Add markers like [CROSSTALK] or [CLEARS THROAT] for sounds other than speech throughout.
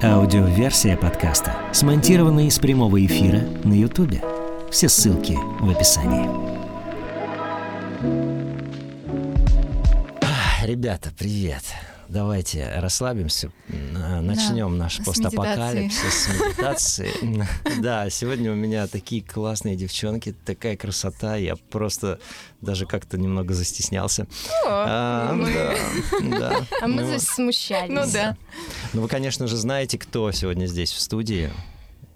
Аудиоверсия подкаста смонтирована из прямого эфира на Ютубе. Все ссылки в описании. Ребята, привет. Давайте расслабимся, начнем наш с постапокалипсис с медитации. Да, сегодня у меня такие классные девчонки, такая красота, я просто даже как-то немного застеснялся. А, мы- да, да. А мы Ну, здесь смущались. Ну да. Ну, вы, конечно же, знаете, кто сегодня здесь в студии.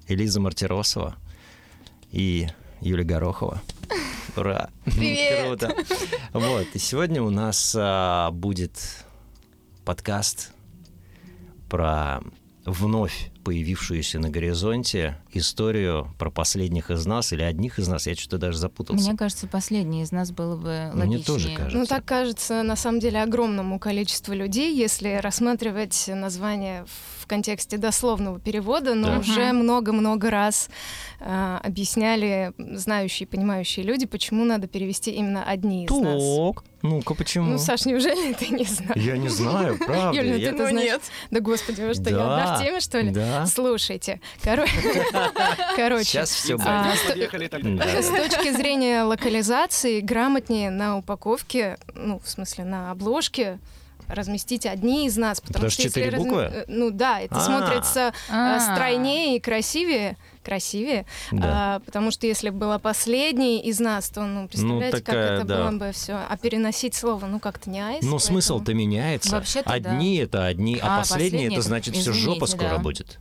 Элиза Мартиросова и Юлия Горохова. Ура! Привет! Круто! Вот, и сегодня у нас а, будет подкаст про вновь появившуюся на горизонте историю про последних из нас или одних из нас. Я что-то даже запутался. Мне кажется, последний из нас было бы логичнее. Мне тоже кажется. Ну, так кажется, на самом деле, огромному количеству людей, если рассматривать название в контексте дословного перевода, но Да. уже много-много раз э, объясняли знающие, понимающие люди, почему надо перевести именно одни из нас. Так, ну-ка почему? Ну, Саш, неужели ты не знаешь? Я не знаю, правда. Юля, я- ты это знаешь? Да, господи, вы что, я одна в теме, что ли? Да. Слушайте, коро- короче, Сейчас все а, с Да. С точки зрения локализации, грамотнее на упаковке, ну, в смысле, на обложке разместить одни из нас. Потому, что четыре разм- буквы? э, Ну да, это А. смотрится э, А. стройнее и красивее. Красивее. Да. А, потому что если бы была последней из нас, то, ну, представляете, такая, как это да. было бы все. А переносить слово, ну, как-то не айс. Но поэтому- смысл-то меняется. Вообще-то одни это одни, а, А, последние это значит все жопа скоро да. будет.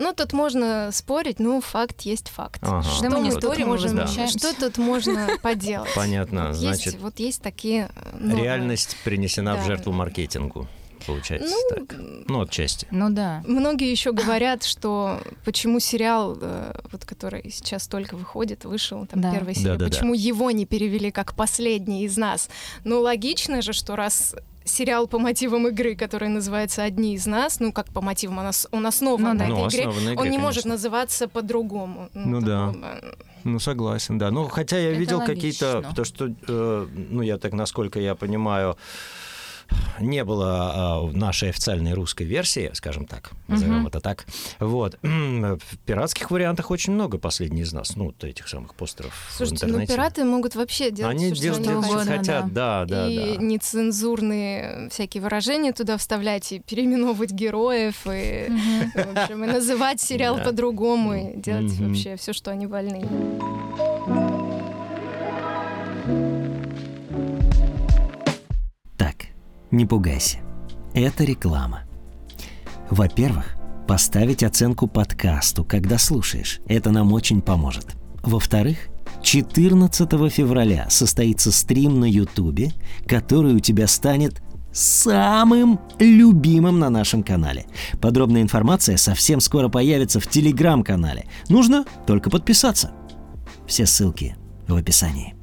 Ну, тут можно спорить, ну, факт есть факт. Ага. Что Да мы не тут спорим, можем- возмущаемся. Что тут можно [LAUGHS] поделать? Понятно, Вот значит, есть, вот есть такие э, нормы. реальность принесена в Да. жертву маркетингу, получается Ну, так. Ну, отчасти. Ну да. Многие еще говорят, что почему сериал, э, вот который сейчас только выходит, вышел, там Да. первая серия, Да-да-да. почему его не перевели как последний из нас? Ну, логично же, что раз сериал по мотивам игры, который называется «Одни из нас», ну, как по мотивам, он, ос- он основан Ну на да. этой Ну, игре, игре, он не может конечно. называться по-другому. Ну да. такого, Ну, согласен, да. Ну, хотя я Это видел логично. какие-то, то, что, э, ну, я так, насколько я понимаю, не было а, в нашей официальной русской версии, скажем так, назовем Мгм. это так. Вот. В пиратских вариантах очень много последних из нас, ну, вот этих самых постеров Слушайте, в ну интернете. пираты могут вообще делать Они что делают, они делают, хотят. угодно, хотят, да, да, и да. нецензурные всякие выражения туда вставлять, и переименовывать героев, и, Мгм. в общем, и называть сериал Да. по-другому, и делать Мгм. вообще все, что они вольны. Не пугайся. Это реклама. Во-первых, поставить оценку подкасту, когда слушаешь. Это нам очень поможет. Во-вторых, 14 февраля состоится стрим на Ютубе, который у тебя станет самым любимым на нашем канале. Подробная информация совсем скоро появится в телеграм-канале. Нужно только подписаться. Все ссылки в описании.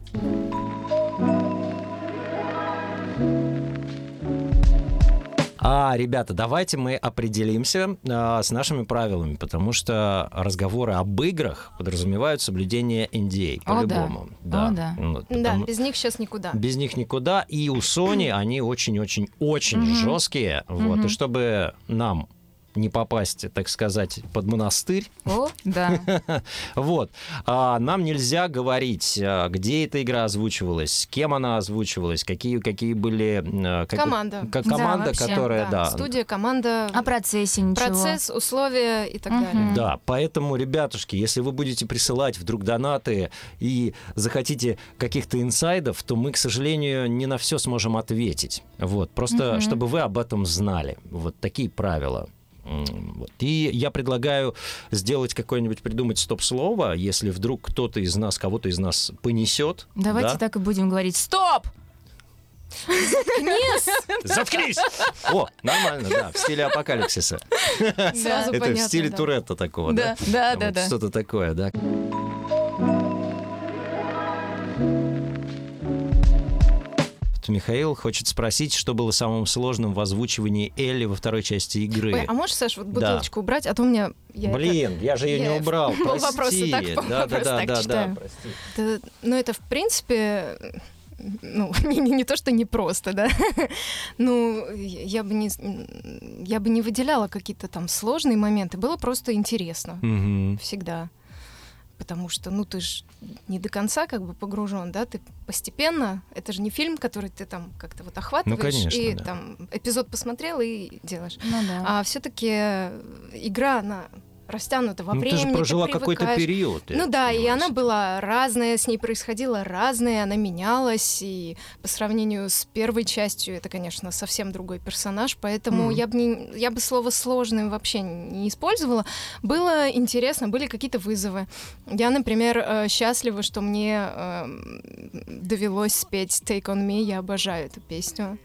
А, ребята, давайте мы определимся а, с нашими правилами, потому что разговоры об играх подразумевают соблюдение NDA по-любому. да. О, да. Ну, Да, потому- без них сейчас никуда. без них никуда. И у Sony они очень-очень-очень жесткие. Вот. И чтобы нам не попасть, так сказать, под монастырь, О, да. [LAUGHS] вот. А, нам нельзя говорить, а, где эта игра озвучивалась, с кем она озвучивалась, какие, какие были... а, как- Команда. как Да, команда, вообще, которая, да. Студия, команда, О процессе ничего. процесс, условия и так далее. Да, поэтому, ребятушки, если вы будете присылать вдруг донаты и захотите каких-то инсайдов, то мы, к сожалению, не на все сможем ответить. Вот, просто чтобы вы об этом знали. Вот такие правила. Вот. И я предлагаю сделать какое-нибудь, придумать стоп-слово, если вдруг кто-то из нас, кого-то из нас понесет. Давайте да? так и будем говорить. Стоп! Заткнись! О, нормально, да, в стиле апокалипсиса. Сразу Это в понятно, стиле да. Туретта такого, да? Да, да, Вот да, да. Что-то такое, да. Вот Михаил хочет спросить, что было самым сложным в озвучивании Элли во второй части игры. Ой, а можешь, Саш, вот Да. бутылочку убрать, а то у меня... я это- Блин, я же ее я не убрал. [LAUGHS] Прости. так, да, да, да, да, да, прости. это- ну, это, в принципе, ну, [LAUGHS] не, не, не то, что непросто, да, [LAUGHS] ну, я бы не, я бы не выделяла какие-то там сложные моменты, было просто интересно Мгм. всегда. Потому что, ну, ты же не до конца как бы погружен, да, ты постепенно, это же не фильм, который ты там как-то вот охватываешь, конечно, и да. там эпизод посмотрел и делаешь. Ну да. А все-таки игра, она растянута во Ну, времени. ты же прожила какой-то привыкаешь. период. Ну да, и понимаю, она была разная, с ней происходило разное, она менялась, и по сравнению с первой частью это, конечно, совсем другой персонаж, поэтому Мгм. я бы не, я бы слово сложным вообще не использовала. Было интересно, были какие-то вызовы. Я, например, э, счастлива, что мне эм, довелось спеть Take on Me, я обожаю эту песню,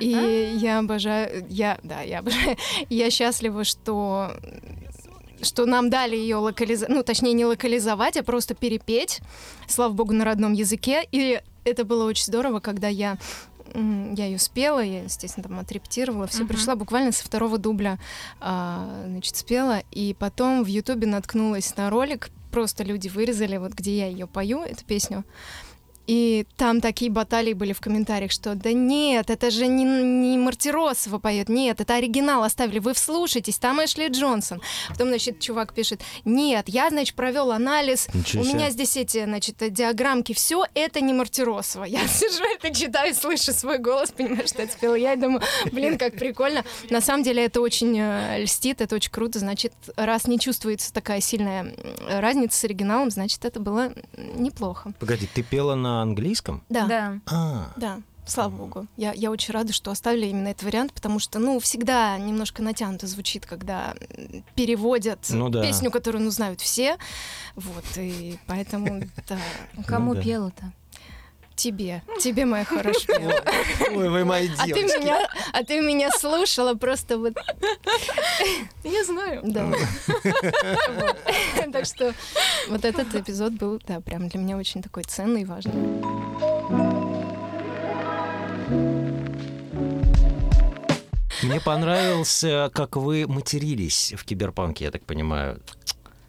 и я обожаю, я, да, я обожаю, [LAUGHS] я счастлива, что что нам дали ее локализовать, ну, точнее, не локализовать, а просто перепеть, слава богу, на родном языке. И это было очень здорово, когда я я ее спела, я, естественно, там отрепетировала, все Мгм. пришла буквально со второго дубля, а, значит, спела, и потом в Ютубе наткнулась на ролик, просто люди вырезали, вот где я ее пою, эту песню, и там такие баталии были в комментариях, что да нет, это же не, не Мартиросова поет, нет, это оригинал оставили, вы вслушайтесь, там Эшли Джонсон. Потом, значит, чувак пишет, нет, я, значит, провел анализ, Ничего у меня здесь эти, значит, диаграммки, все это не Мартиросова. Я [LAUGHS] сижу это читаю, слышу свой голос, понимаю, что это спела я, и думаю, блин, как прикольно. На самом деле это очень э, льстит, это очень круто, значит, раз не чувствуется такая сильная разница с оригиналом, значит, это было неплохо. Погоди, ты пела на английском? Да. Да. А, Да, слава богу. Я, я очень рада, что оставили именно этот вариант, потому что, ну, всегда немножко натянуто звучит, когда переводят Ну да. песню, которую, ну, знают все. Вот, и поэтому, да, Кому Ну да. пела-то? Тебе, тебе, моя хорошая. ой, вы мои А ты меня, а ты меня слушала просто вот. Я знаю. Да. Вот. Так что вот этот эпизод был, да, прям для меня очень такой ценный и важный. Мне понравился, как вы матерились в киберпанке, я так понимаю.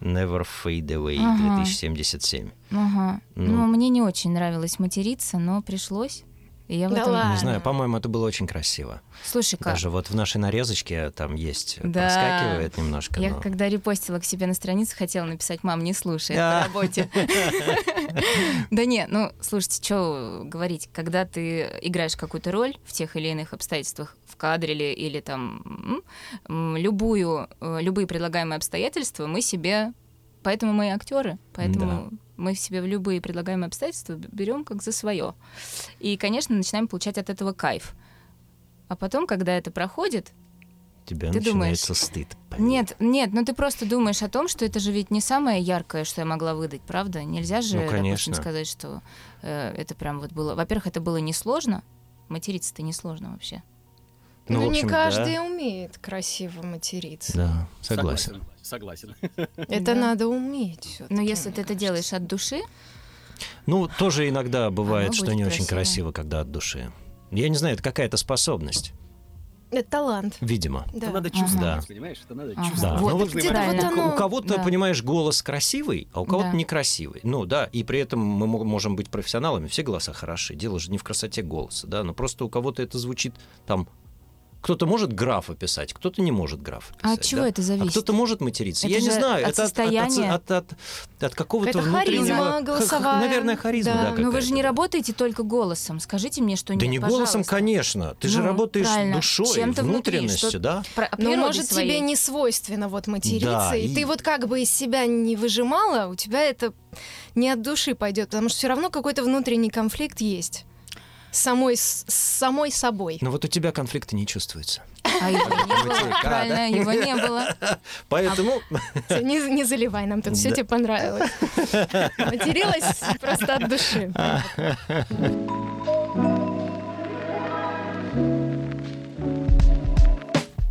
Never Fade Away Ага. 2077. Ага. Ну. Ну, мне не очень нравилось материться, но пришлось. И я в Да этом... ладно. Не знаю, по-моему, это было очень красиво. Слушай-ка, Даже вот в нашей нарезочке там есть, Да. проскакивает немножко. я но- когда репостила к себе на страницу, хотела написать, мам, не слушай, это по работе. [LAUGHS] Да не, ну, слушайте, что говорить, когда ты играешь какую-то роль в тех или иных обстоятельствах, в кадре или, там любую, э, любые предлагаемые обстоятельства мы себе, поэтому мы актеры, поэтому мы себе в любые предлагаемые обстоятельства берем как за свое. И, конечно, начинаем получать от этого кайф. А потом, когда это проходит, Тебя ты думаешь, начинается стыд. поверь. нет, нет, ну ты просто думаешь о том, что это же ведь не самое яркое, что я могла выдать, правда? Нельзя же, Ну, допустим, конечно. сказать, что э, это прям вот было. Во-первых, это было несложно. Материться-то несложно вообще. Ну, Ну, в общем, не да. каждый умеет красиво материться. Да, согласен. Согласен. Это Да. надо уметь. всё-таки, Но если ты это делаешь от души, Ну, тоже иногда бывает, Оно что не очень красиво. красиво, когда от души. Я не знаю, это какая-то способность, Это талант. видимо. Да. Это надо Ага. чувствовать, Да. понимаешь? Это надо Ага. чувствовать. Да, Вот, ну вот вот оно- У кого-то, Да. понимаешь, голос красивый, а у кого-то Да. некрасивый. Ну да, и при этом мы мо- можем быть профессионалами, все голоса хороши. Дело же не в красоте голоса, да, но просто у кого-то это звучит там... Кто-то может графа писать, кто-то не может графа а писать. от чего да? это А зависит? кто-то может материться. Это Я не же знаю, от это от, от- от, от- от какого-то Это внутреннего... харизма голосовая. Наверное, харизма, Да. да. Ну вы же не да. работаете только голосом. Скажите мне, что Да нет, не голосом, конечно. Ты же Ну, работаешь правильно. душой, Чем-то внутри, внутренностью, что- да? Про- о Ну, может, своей. тебе не свойственно вот материться, Да, и... и- ты вот как бы из себя не выжимала, у тебя это не от души пойдет, потому что все равно какой-то внутренний конфликт есть. Самой, с самой собой. Но вот у тебя конфликта не чувствуется. А его не было. Правильно, его не было. Поэтому Не, не заливай нам тут, все тебе понравилось. Материлась просто от души. [LAUGHS]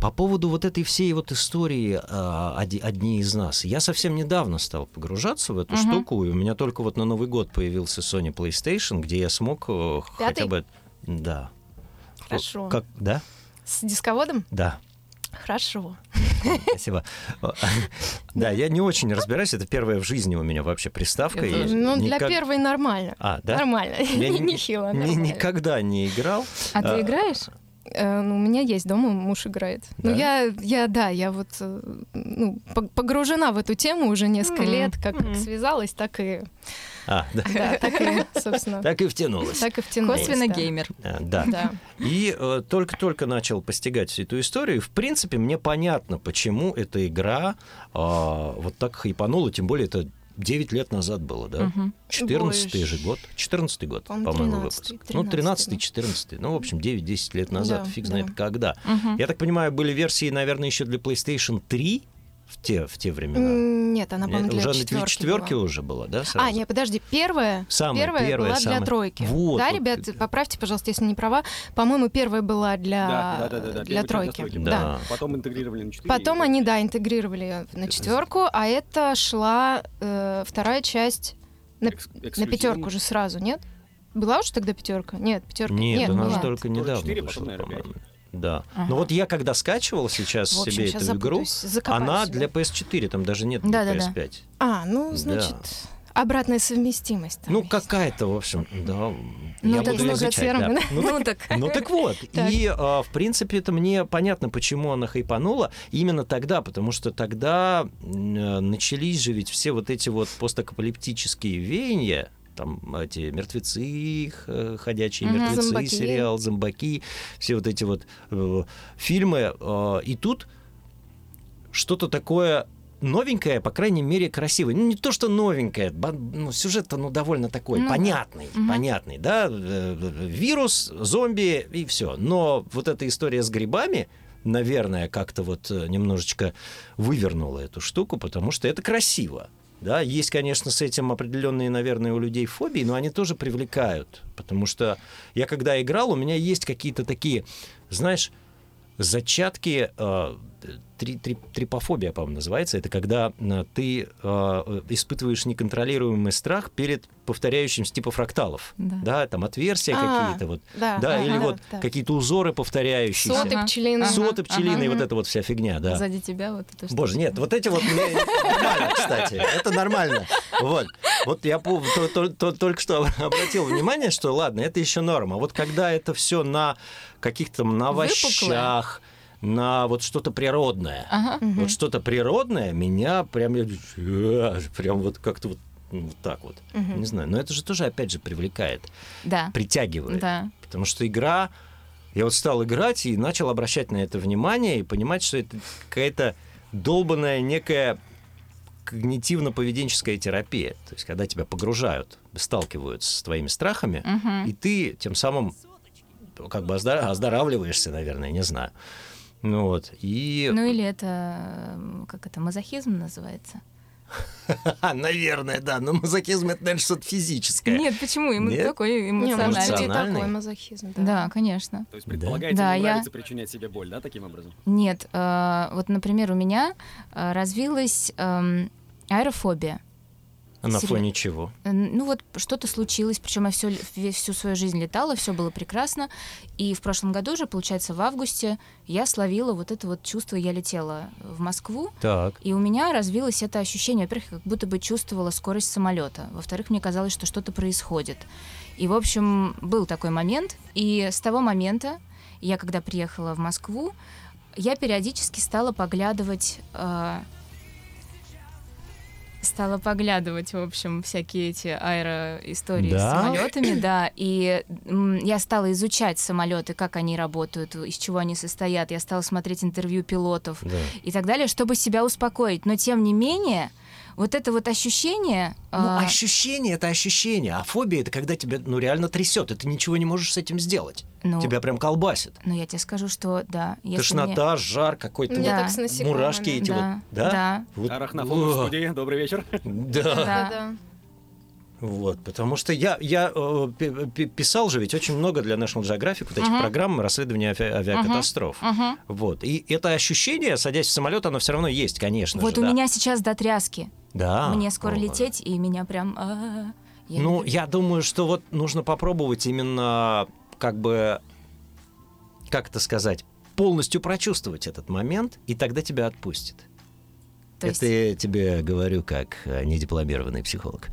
По поводу вот этой всей вот истории а, одни из нас, я совсем недавно стал погружаться в эту Мгм. штуку, и у меня только вот на Новый год появился Sony PlayStation, где я смог э, хотя Пятый? бы, да, Хорошо. как, да, С дисководом? да, Хорошо. Спасибо. [LAUGHS] Да, я не очень разбираюсь. Это первая в жизни у меня вообще приставка. Ну, для первой нормально. А, да? Нормально. [LAUGHS] Нехило. Никогда не играл. А ты играешь? Э, ну, у меня есть дома, муж играет. Ну, Да? я, я, да, я вот э, ну, по- погружена в эту тему уже несколько Мгм. лет, как, как Мгм. связалась, так и, А, да. [LAUGHS] да, так и, собственно, Так и втянулась. так и втянулась. Косвенно да. геймер. А, Да. Да. И э, только-только начал постигать всю эту историю. В принципе, мне понятно, почему эта игра а, вот так хайпанула. Тем более, это 9 лет назад было, да? Мгм. 14 же год. 14 год, По-моему, по-моему, 13-й, выпуск. Ну, 13 да. 14 Ну, в общем, 9-10 лет назад. Да, Фиг да. знает когда. Мгм. Я так понимаю, были версии, наверное, еще для PlayStation 3 в те, в те времена. Нет, она, по-моему, Нет, для уже для четверки четверки была. уже была, да? сразу? А, нет, подожди, первая, Самая первая, первая, была самая- для тройки. Вот, да, вот. ребят, поправьте, пожалуйста, если не права. По-моему, первая была для, Да, да, да, да, для тройки. Да. Да. Потом интегрировали на 4. Потом они, да, интегрировали на четверку, а это шла э, вторая часть на, на пятерку же сразу, нет? Была уже тогда пятерка? Нет, пятерка. Нет, нет, она была. же только недавно четыре, вышла, потом, наверное, по-моему. Да. Ага. Но вот я когда скачивал сейчас В общем, себе щас эту игру, запутаюсь, закопаюсь она сюда. для PS4, там даже нет для Да-да-да. PS5. А, ну, Да. значит, обратная совместимость. Ну, какая-то, в общем, да. Ну, я так буду изучать, да. терминов. [LAUGHS] Ну, Ну так. Ну так вот, [LAUGHS] Так. и а, в принципе это мне понятно, почему она хайпанула именно тогда, потому что тогда э, начались же ведь все вот эти вот постапокалиптические веяния, там эти мертвецы, х- ходячие Мгм. мертвецы, Зомбаки. сериал, зомбаки, все вот эти вот э, фильмы, э, и тут что-то такое новенькое, по крайней мере, красивое. Ну, не то, что новенькое, ну, сюжет-то, ну, довольно такой, Ну да. понятный, Мгм. понятный, да, э, вирус, зомби и все. Но вот эта история с грибами, наверное, как-то вот э, немножечко вывернула эту штуку, потому что это красиво. Да, есть, конечно, с этим определенные, наверное, у людей фобии, но они тоже привлекают. Потому что я когда играл, у меня есть какие-то такие, знаешь, зачатки э, три- три- трипофобия, по-моему, называется. Это когда э, ты э, испытываешь неконтролируемый страх перед повторяющимся типа фракталов. Да. Да, там отверстия А, какие-то вот. Да, Да, ага, или вот да. какие-то узоры повторяющиеся. Соты пчелиные. Соты пчелиные, вот эта вот вся фигня, да. Сзади тебя вот это что. Боже, нет, вот эти вот мне нормально, кстати. Это нормально. Вот. Вот я только что обратил внимание, что ладно, это еще норма. Вот когда это все на каких-то на овощах, на вот что-то природное. Ага. Мгм. Вот что-то природное меня прям, я- э, прям вот как-то вот, ну, вот так вот. Мгм. Не знаю, но это же тоже, опять же, привлекает, Да. притягивает. Да. Потому что игра... Я вот стал играть и начал обращать на это внимание и понимать, что это какая-то долбанная некая когнитивно-поведенческая терапия. То есть, когда тебя погружают, сталкивают с твоими страхами, Мгм. и ты тем самым как бы оздор- оздоравливаешься, наверное, не знаю. Ну вот, и... Ну или это, как это, мазохизм называется? [LAUGHS] наверное, да, но мазохизм это, наверное, что-то физическое. Нет, почему? Ему Нет? такой эмоциональный. Такой мазохизм. Да. Да, конечно. То есть предполагается, Да, ему я- нравится причинять себе боль, да, таким образом? Нет, э, вот, например, у меня э, развилась эм, аэрофобия. А на Серьё- фоне чего? Ну вот что-то случилось, причем я всю, всю свою жизнь летала, все было прекрасно. И в прошлом году же, получается, в августе я словила вот это вот чувство, я летела в Москву, Так. и у меня развилось это ощущение, во-первых, как будто бы чувствовала скорость самолета, во-вторых, мне казалось, что что-то происходит. И, в общем, был такой момент, и с того момента, я когда приехала в Москву, я периодически стала поглядывать э, стала поглядывать, в общем, всякие эти аэроистории Да? с самолетами, да, и я стала изучать самолеты, как они работают, из чего они состоят. Я стала смотреть интервью пилотов Да. и так далее, чтобы себя успокоить. Но тем не менее, вот это вот ощущение... Ну, а, ощущение это ощущение, а фобия это когда тебя ну реально трясет, и ты ничего не можешь с этим сделать. ну, Тебя прям колбасит. ну, я тебе скажу, что да. если Тошнота, жар какой-то, Мне Да. насекомыми. мурашки мне- эти да, вот, да? да, Вот, Арахнофоб в студии, добрый вечер. Да. да. Да-да. Вот, потому что я, я э, пи- пи- писал же ведь очень много для National Geographic вот этих Мгм. программ расследования ави- авиакатастроф. Мгм. Вот. И это ощущение, садясь в самолет, оно все равно есть, конечно Вот же. у да. меня сейчас до тряски. Да. Мне скоро О. лететь, и меня прям... а, я Ну, я думаю, что вот нужно попробовать именно как бы, как это сказать, полностью прочувствовать этот момент, и тогда тебя отпустит. То есть, Это я тебе говорю как э, недипломированный психолог.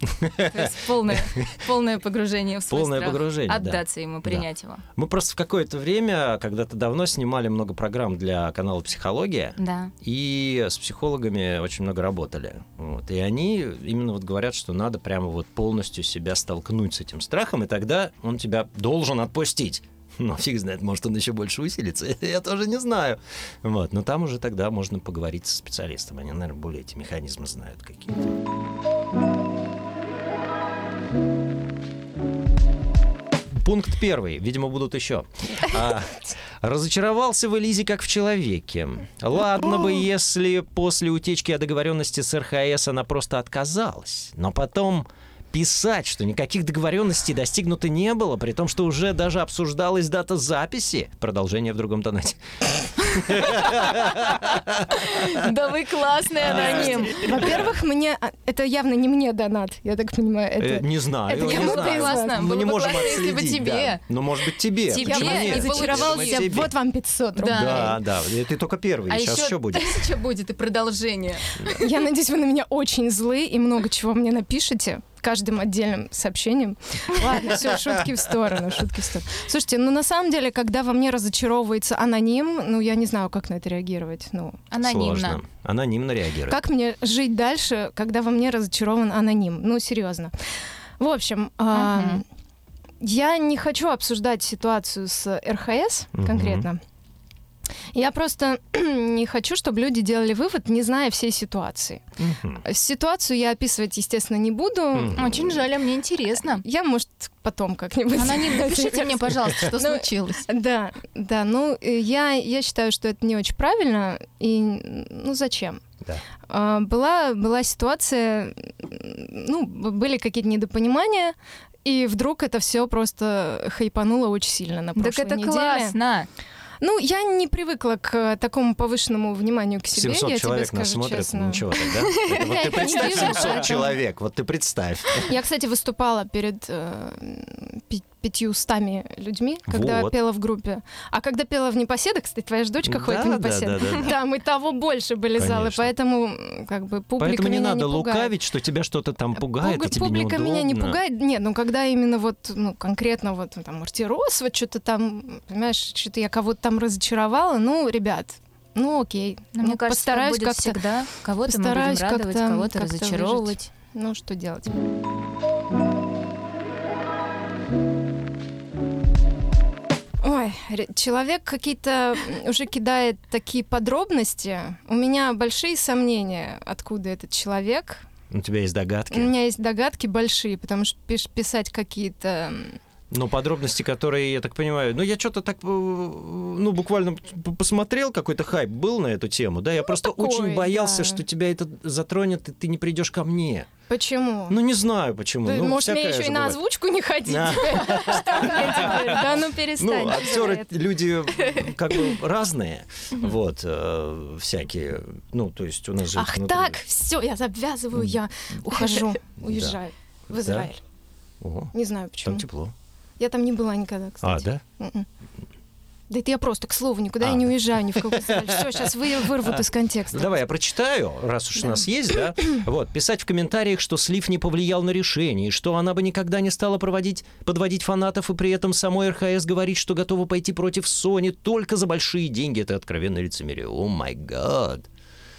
То есть полное, полное погружение в свой Полное страх. погружение, да. Отдаться ему, принять его. Мы просто в какое-то время, когда-то давно, снимали много программ для канала «Психология», Да. и с психологами очень много работали. Вот. И они именно вот говорят, что надо прямо вот полностью себя столкнуть с этим страхом, и тогда он тебя должен отпустить. Но фиг знает, может, он еще больше усилится. [LAUGHS] Я тоже не знаю. Вот. Но там уже тогда можно поговорить со специалистом. Они, наверное, более эти механизмы знают какие-то. Пункт первый. Видимо, будут еще. А, разочаровался в Элизе как в человеке. Ладно бы, если после утечки о договоренности с РХС она просто отказалась. Но потом писать, что никаких договоренностей достигнуто не было, при том, что уже даже обсуждалась дата записи. Продолжение в другом тонате. Да вы классный аноним. Во-первых, мне... а, Это явно не мне донат, я так понимаю. Э, Это... Не знаю, это не кому-то из вас. Классно. Мы не можем классно, если бы отследить. тебе. Ну, может быть, тебе. Тебе не тебе? вот вам 500 рублей. Да, да. Ты только первый. А Сейчас еще еще будет. тысяча будет и продолжение. Я надеюсь, вы на меня очень злы и много чего мне напишете каждым отдельным сообщением. Ладно, все, [LAUGHS] шутки в сторону, шутки в сторону. Слушайте, ну на самом деле, когда во мне разочаровывается аноним, ну я не знаю, как на это реагировать. Ну, Анонимно. Сложно. Анонимно реагирует. как мне жить дальше, когда во мне разочарован аноним? Ну, серьезно. В общем, а, Мгм. я не хочу обсуждать ситуацию с РХС конкретно. Я просто [CLEARS THROAT] не хочу, чтобы люди делали вывод, не зная всей ситуации. Мгм. Ситуацию я описывать, естественно, не буду. Очень жаль, а мне интересно. Я, может, потом как-нибудь. Аноним, напишите мне, пожалуйста, что Ну, случилось. Да, да, ну э, я, я считаю, что это не очень правильно, и ну зачем? Да. А, Была, была ситуация, ну, были какие-то недопонимания, и вдруг это все просто хайпануло очень сильно на Так прошлой это неделе. классно. Ну, я не привыкла к э, такому повышенному вниманию к себе, 700 я человек тебе нас скажу смотрят, честно. ничего тогда. [LAUGHS] Это вот ты представь вижу, 700 поэтому- человек, вот ты представь. Я, кстати, выступала перед э, пятьюстами людьми, когда Вот. пела в группе. А когда пела в непоседах, кстати, твоя же дочка ходит в Да, да, непоседах. да, да, да. Там и того больше были залы, Конечно. поэтому м, как бы публика Поэтому не меня надо пугает. лукавить, что тебя что-то там пугает, Пуга- и тебе Публика меня не неудобно. пугает. Нет, ну когда именно вот, ну, конкретно вот ну, там Мартирос, вот что-то там, понимаешь, что-то я кого-то там разочаровала, ну, ребят, ну окей. Но ну, мне кажется, постараюсь будет как-то, всегда. Кого-то мы будем постараюсь радовать, как-то- кого-то как-то разочаровывать. ну, что делать. Человек какие-то уже кидает такие подробности. У меня большие сомнения, откуда этот человек. У тебя есть У догадки? меня есть догадки большие, потому что писать какие-то... м, Ну, подробности, которые, я так понимаю, ну, я что-то так, э, ну, буквально посмотрел, какой-то хайп был на эту тему, да, я просто такой, очень боялся, да. что тебя это затронет, и ты не придешь ко мне. Почему? Ну, не знаю почему. Ты, ну, может, мне еще и на озвучку не ходить? [LAUGHS] Да. Теперь? Да ну перестань. Ну, актеры люди [LAUGHS] как бы разные, вот, э, всякие, ну, то есть у нас же... Ах так, все, я завязываю, я ухожу, [LAUGHS] уезжаю в. Израиль. О, Не знаю там почему. тепло. Я там не была никогда, А, кстати. да? Мгм. Да это я просто, к слову, никуда А, я не уезжаю ни в Израиль. Все, сейчас вырвут из контекста. Давай я прочитаю, раз уж у нас есть, да? [CLEARS THROAT] Вот, писать в комментариях, что слив не повлиял на решение, и что она бы никогда не стала проводить, подводить фанатов, и при этом самой РХС говорить, что готова пойти против Sony только за большие деньги. Это откровенное лицемерие. О май гад.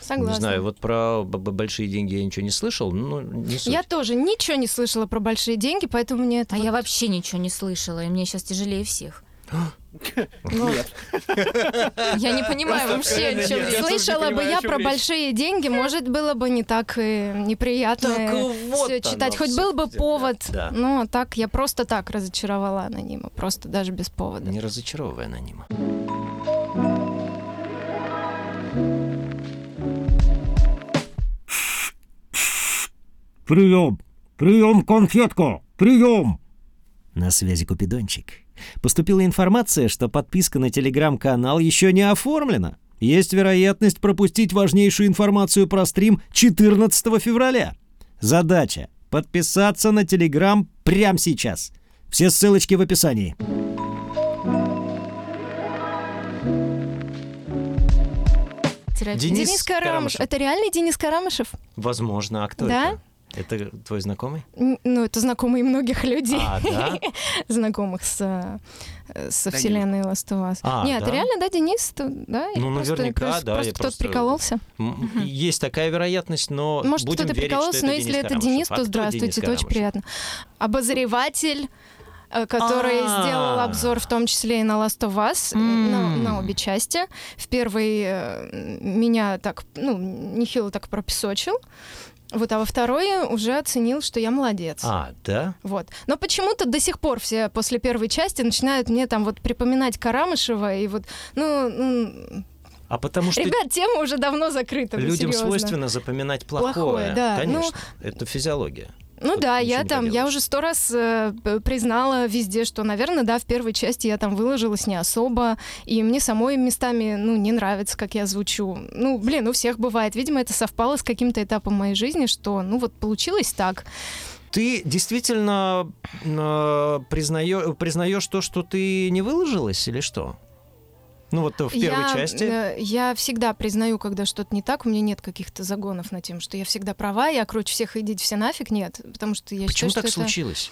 Согласна. Не знаю, вот про б- б- большие деньги я ничего не слышал, но не суть. Я тоже ничего не слышала про большие деньги, поэтому мне это... А вот- я вообще ничего не слышала, и мне сейчас тяжелее всех. [GASPS] ну, [LAUGHS] Я не понимаю вообще, о [LAUGHS] чем Слышала бы я про большие деньги, может, было бы не так э, неприятно читать. Хоть был бы повод. Но так я просто так разочаровала анонима. Просто даже без повода. Не разочаровывай анонима. Прием! Прием, конфетку! Прием! На связи Купидончик. Поступила информация, что подписка на телеграм-канал еще не оформлена. Есть вероятность пропустить важнейшую информацию про стрим 14 февраля. Задача – подписаться на телеграм прямо сейчас. Все ссылочки в описании. терапия. Денис Денис Карамышев. Карамышев. Это реальный Денис Карамышев? Возможно. А кто Да? это? Это твой знакомый? Ну, это знакомый многих людей, А, да? [LAUGHS] знакомых с, со Данил. вселенной Last of Us. А, Нет, да? реально, да, Денис? то- да? Ну, наверняка, просто- да, Просто кто-то прикололся. Есть такая вероятность, но Может, будем кто-то прикололся, но если это. Денис, то здравствуйте, Денис это очень приятно. Обозреватель э, который А. сделал обзор в том числе и на Last of Us, э, на, на обе части. В первой э, меня так, ну, нехило так пропесочил. Вот, а во второй уже оценил, что я молодец. А, да? Вот. Но почему-то до сих пор все после первой части начинают мне там вот припоминать Карамышева и вот, ну, ну, А потому что ребят, тема уже давно закрыта. ну, людям серьезно. свойственно запоминать плохое. Плохое, да. Конечно, это физиология. Ну Тут да, я там, я уже сто раз э, признала везде, что, наверное, да, в первой части я там выложилась не особо, и мне самой местами, ну, не нравится, как я звучу. Ну, блин, у всех бывает. Видимо, это совпало с каким-то этапом моей жизни, что, ну, вот получилось так. Ты действительно э, признаешь то, что ты не выложилась или что? Ну вот в первой я, части. э, я всегда признаю, когда что-то не так, у меня нет каких-то загонов на тем, что я всегда права, я круче всех, идите все нафиг, нет. Потому что я Почему считаю, так что это- случилось?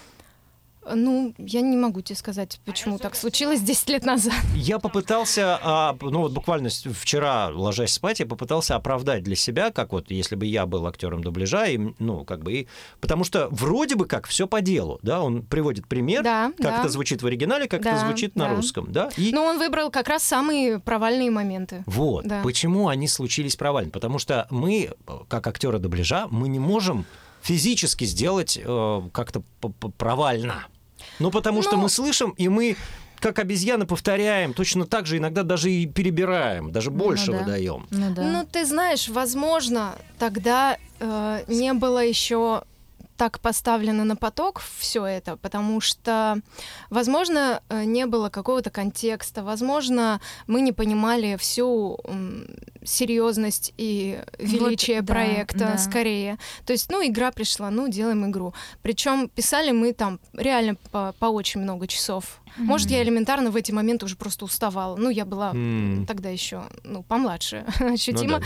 Ну, я не могу тебе сказать, почему так случилось 10 лет назад. Я попытался, а, ну вот буквально вчера, ложась спать, я попытался оправдать для себя, как вот если бы я был актером дубляжа, и, ну как бы, и, потому что вроде бы как все по делу, да, он приводит пример, Да, как да. это звучит в оригинале, как это Да, звучит на да. русском, да, и Но он выбрал как раз самые провальные моменты. Вот. Да. Почему они случились провально? Потому что мы, как актеры дубляжа, мы не можем физически сделать э, как-то провально. Ну, потому что Ну- мы слышим, и мы как обезьяны повторяем, точно так же иногда даже и перебираем, даже Ну больше да. выдаем. Ну да. Ну, ты знаешь, возможно, тогда э, не было еще так поставлено на поток все это, потому что, возможно, э, не было какого-то контекста, возможно, мы не понимали всю серьезность и величие да, проекта да. скорее. То есть, ну, игра пришла, ну, делаем игру. Причем писали мы там реально по, по очень много часов. Может, я элементарно в эти моменты уже просто уставала. Ну, я была М. тогда еще, ну, помладше [LAUGHS] Ну ощутимо. да,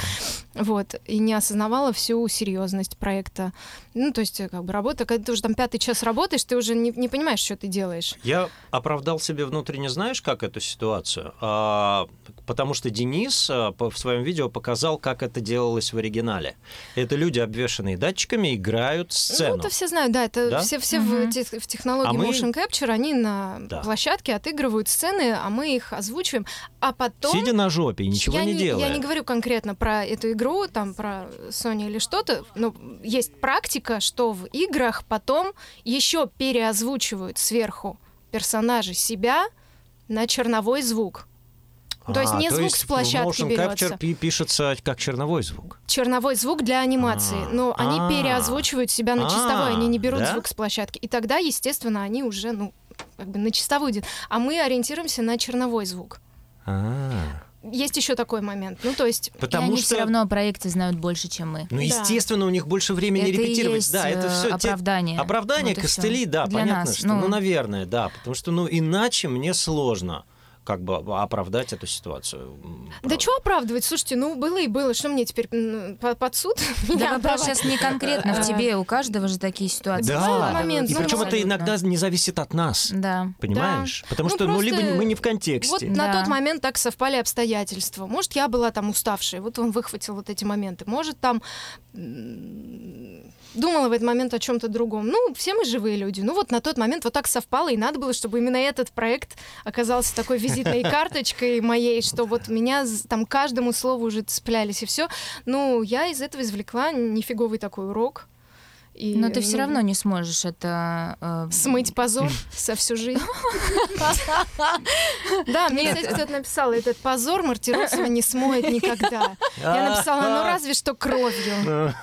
да. Вот, и не осознавала всю серьезность проекта. Ну, то есть, э, как бы работа, когда ты уже там пятый час работаешь, ты уже не, не понимаешь, что ты делаешь. Я оправдал себе внутренне, знаешь, как эту ситуацию? А, потому что Денис а, по- в своем видео показал, как это делалось в оригинале. Это люди, обвешанные датчиками, играют сцену. Ну, это все знают, да, это Да? все, все Мгм. в, тех- в технологии А мы- motion capture, они на Да. площадке отыгрывают сцены, а мы их озвучиваем, а потом... Сидя на жопе ничего я не, делая. Я не говорю конкретно про эту игру, там, про Sony или что-то, но есть практика, что в играх потом еще переозвучивают сверху персонажи себя на черновой звук. То есть А, не звук с площадки motion берется. capture пи- пишется как черновой звук. Черновой звук для анимации, А, но они а. переозвучивают себя на чистовой, они не берут да? звук с площадки. И тогда, естественно, они уже, ну, как бы на чистовую идут. А мы ориентируемся на черновой звук. А. Есть еще такой момент. Ну, то есть, И Потому они что, все равно о проекте знают больше, чем мы. ну, Да. естественно, у них больше времени это и репетировать. есть, да, это э, все оправдание. Оправдание, Вот и костыли, да, Для понятно, нас, что, ну, ну. наверное, да, потому что, ну, иначе мне сложно как бы оправдать эту ситуацию. Да правда. что оправдывать? Слушайте, ну было и было. Что мне теперь под суд? [LAUGHS] Да вопрос сейчас не конкретно в тебе, у каждого же такие ситуации. Да, и причем это иногда не зависит от нас, Да. понимаешь? Потому Ну, что, ну, либо мы не в Вот контексте. на Да. тот момент так совпали обстоятельства. Может, я была там уставшая, вот он выхватил вот эти моменты. Может, там думала в этот момент о чем-то другом. Ну, все мы живые люди. Ну, вот на тот момент вот так совпало, и надо было, чтобы именно этот проект оказался такой визитной [LAUGHS] карточкой моей, что вот меня там каждому слову уже цеплялись, и все. Ну, я из этого извлекла нифиговый такой урок. И, Но ты все ну, равно не сможешь это... э, Смыть позор [LAUGHS] со всю жизнь. Да, мне, кстати, кто-то написал, этот позор Мартиросова не смоет никогда. Я написала, ну разве что кровью.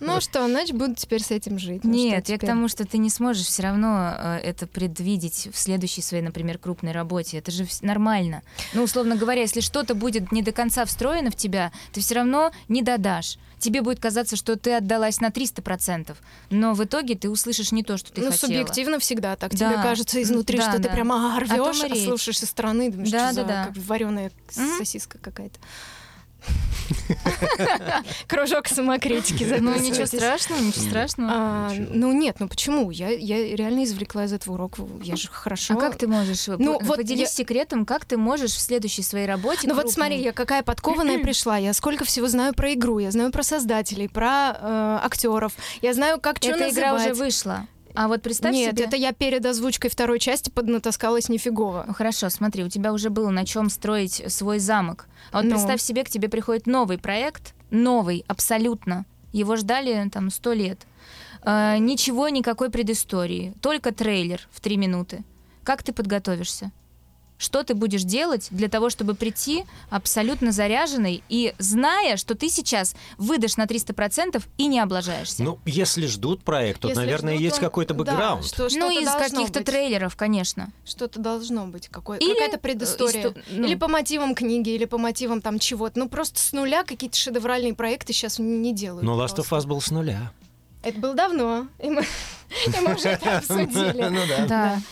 Ну что, значит, буду теперь с этим жить. Ну, Нет, я к тому, что ты не сможешь все равно э, это предвидеть в следующей своей, например, крупной работе. Это же нормально. Ну, условно говоря, если что-то будет не до конца встроено в тебя, ты все равно не додашь. Тебе будет казаться, что ты отдалась на 300%, но в итоге ты услышишь не то, что ты Ну, хотела. субъективно всегда так. Да. Тебе кажется изнутри, Да, что ты да. прямо О том рвешь, а слушаешь со стороны, думаешь, Да, что да, за да. как вареная Мгм. сосиска какая-то. [LAUGHS] Кружок самокритики. Ну, ничего страшного, ничего страшного. А, ну нет, ну почему? Я, я реально извлекла из этого урок. Я же хорошо. А как ты можешь? Ну, П- вот Поделись секретом, как ты можешь в следующей своей работе... Ну вот смотри, я какая подкованная пришла. Я сколько всего знаю про игру, я знаю про создателей, про э, актеров. Я знаю, как что Эта игра уже называть. вышла. А вот представь Нет, себе... это я перед озвучкой второй части поднатаскалась нифигово. Ну хорошо, смотри, у тебя уже было на чем строить свой замок. А вот Ну. представь себе, к тебе приходит новый проект, новый, абсолютно. Его ждали там сто лет. Э, ничего, никакой предыстории, только трейлер в три минуты. Как ты подготовишься? Что ты будешь делать для того, чтобы прийти абсолютно заряженный и зная, что ты сейчас выдашь на 300% и не облажаешься? Ну, если ждут проект, то, Если наверное, ждут, есть он- какой-то да, бэкграунд. что, ну, из каких-то быть. трейлеров, конечно. Что-то должно быть, какой- Или, какая-то э, предыстория. исто- ну. Или по мотивам книги, или по мотивам там чего-то. Ну просто с нуля какие-то шедевральные проекты сейчас не делают. Но Last of. Us был с нуля. Это было давно, и мы, [LAUGHS] и мы уже это [LAUGHS] обсудили. Ну да. Да.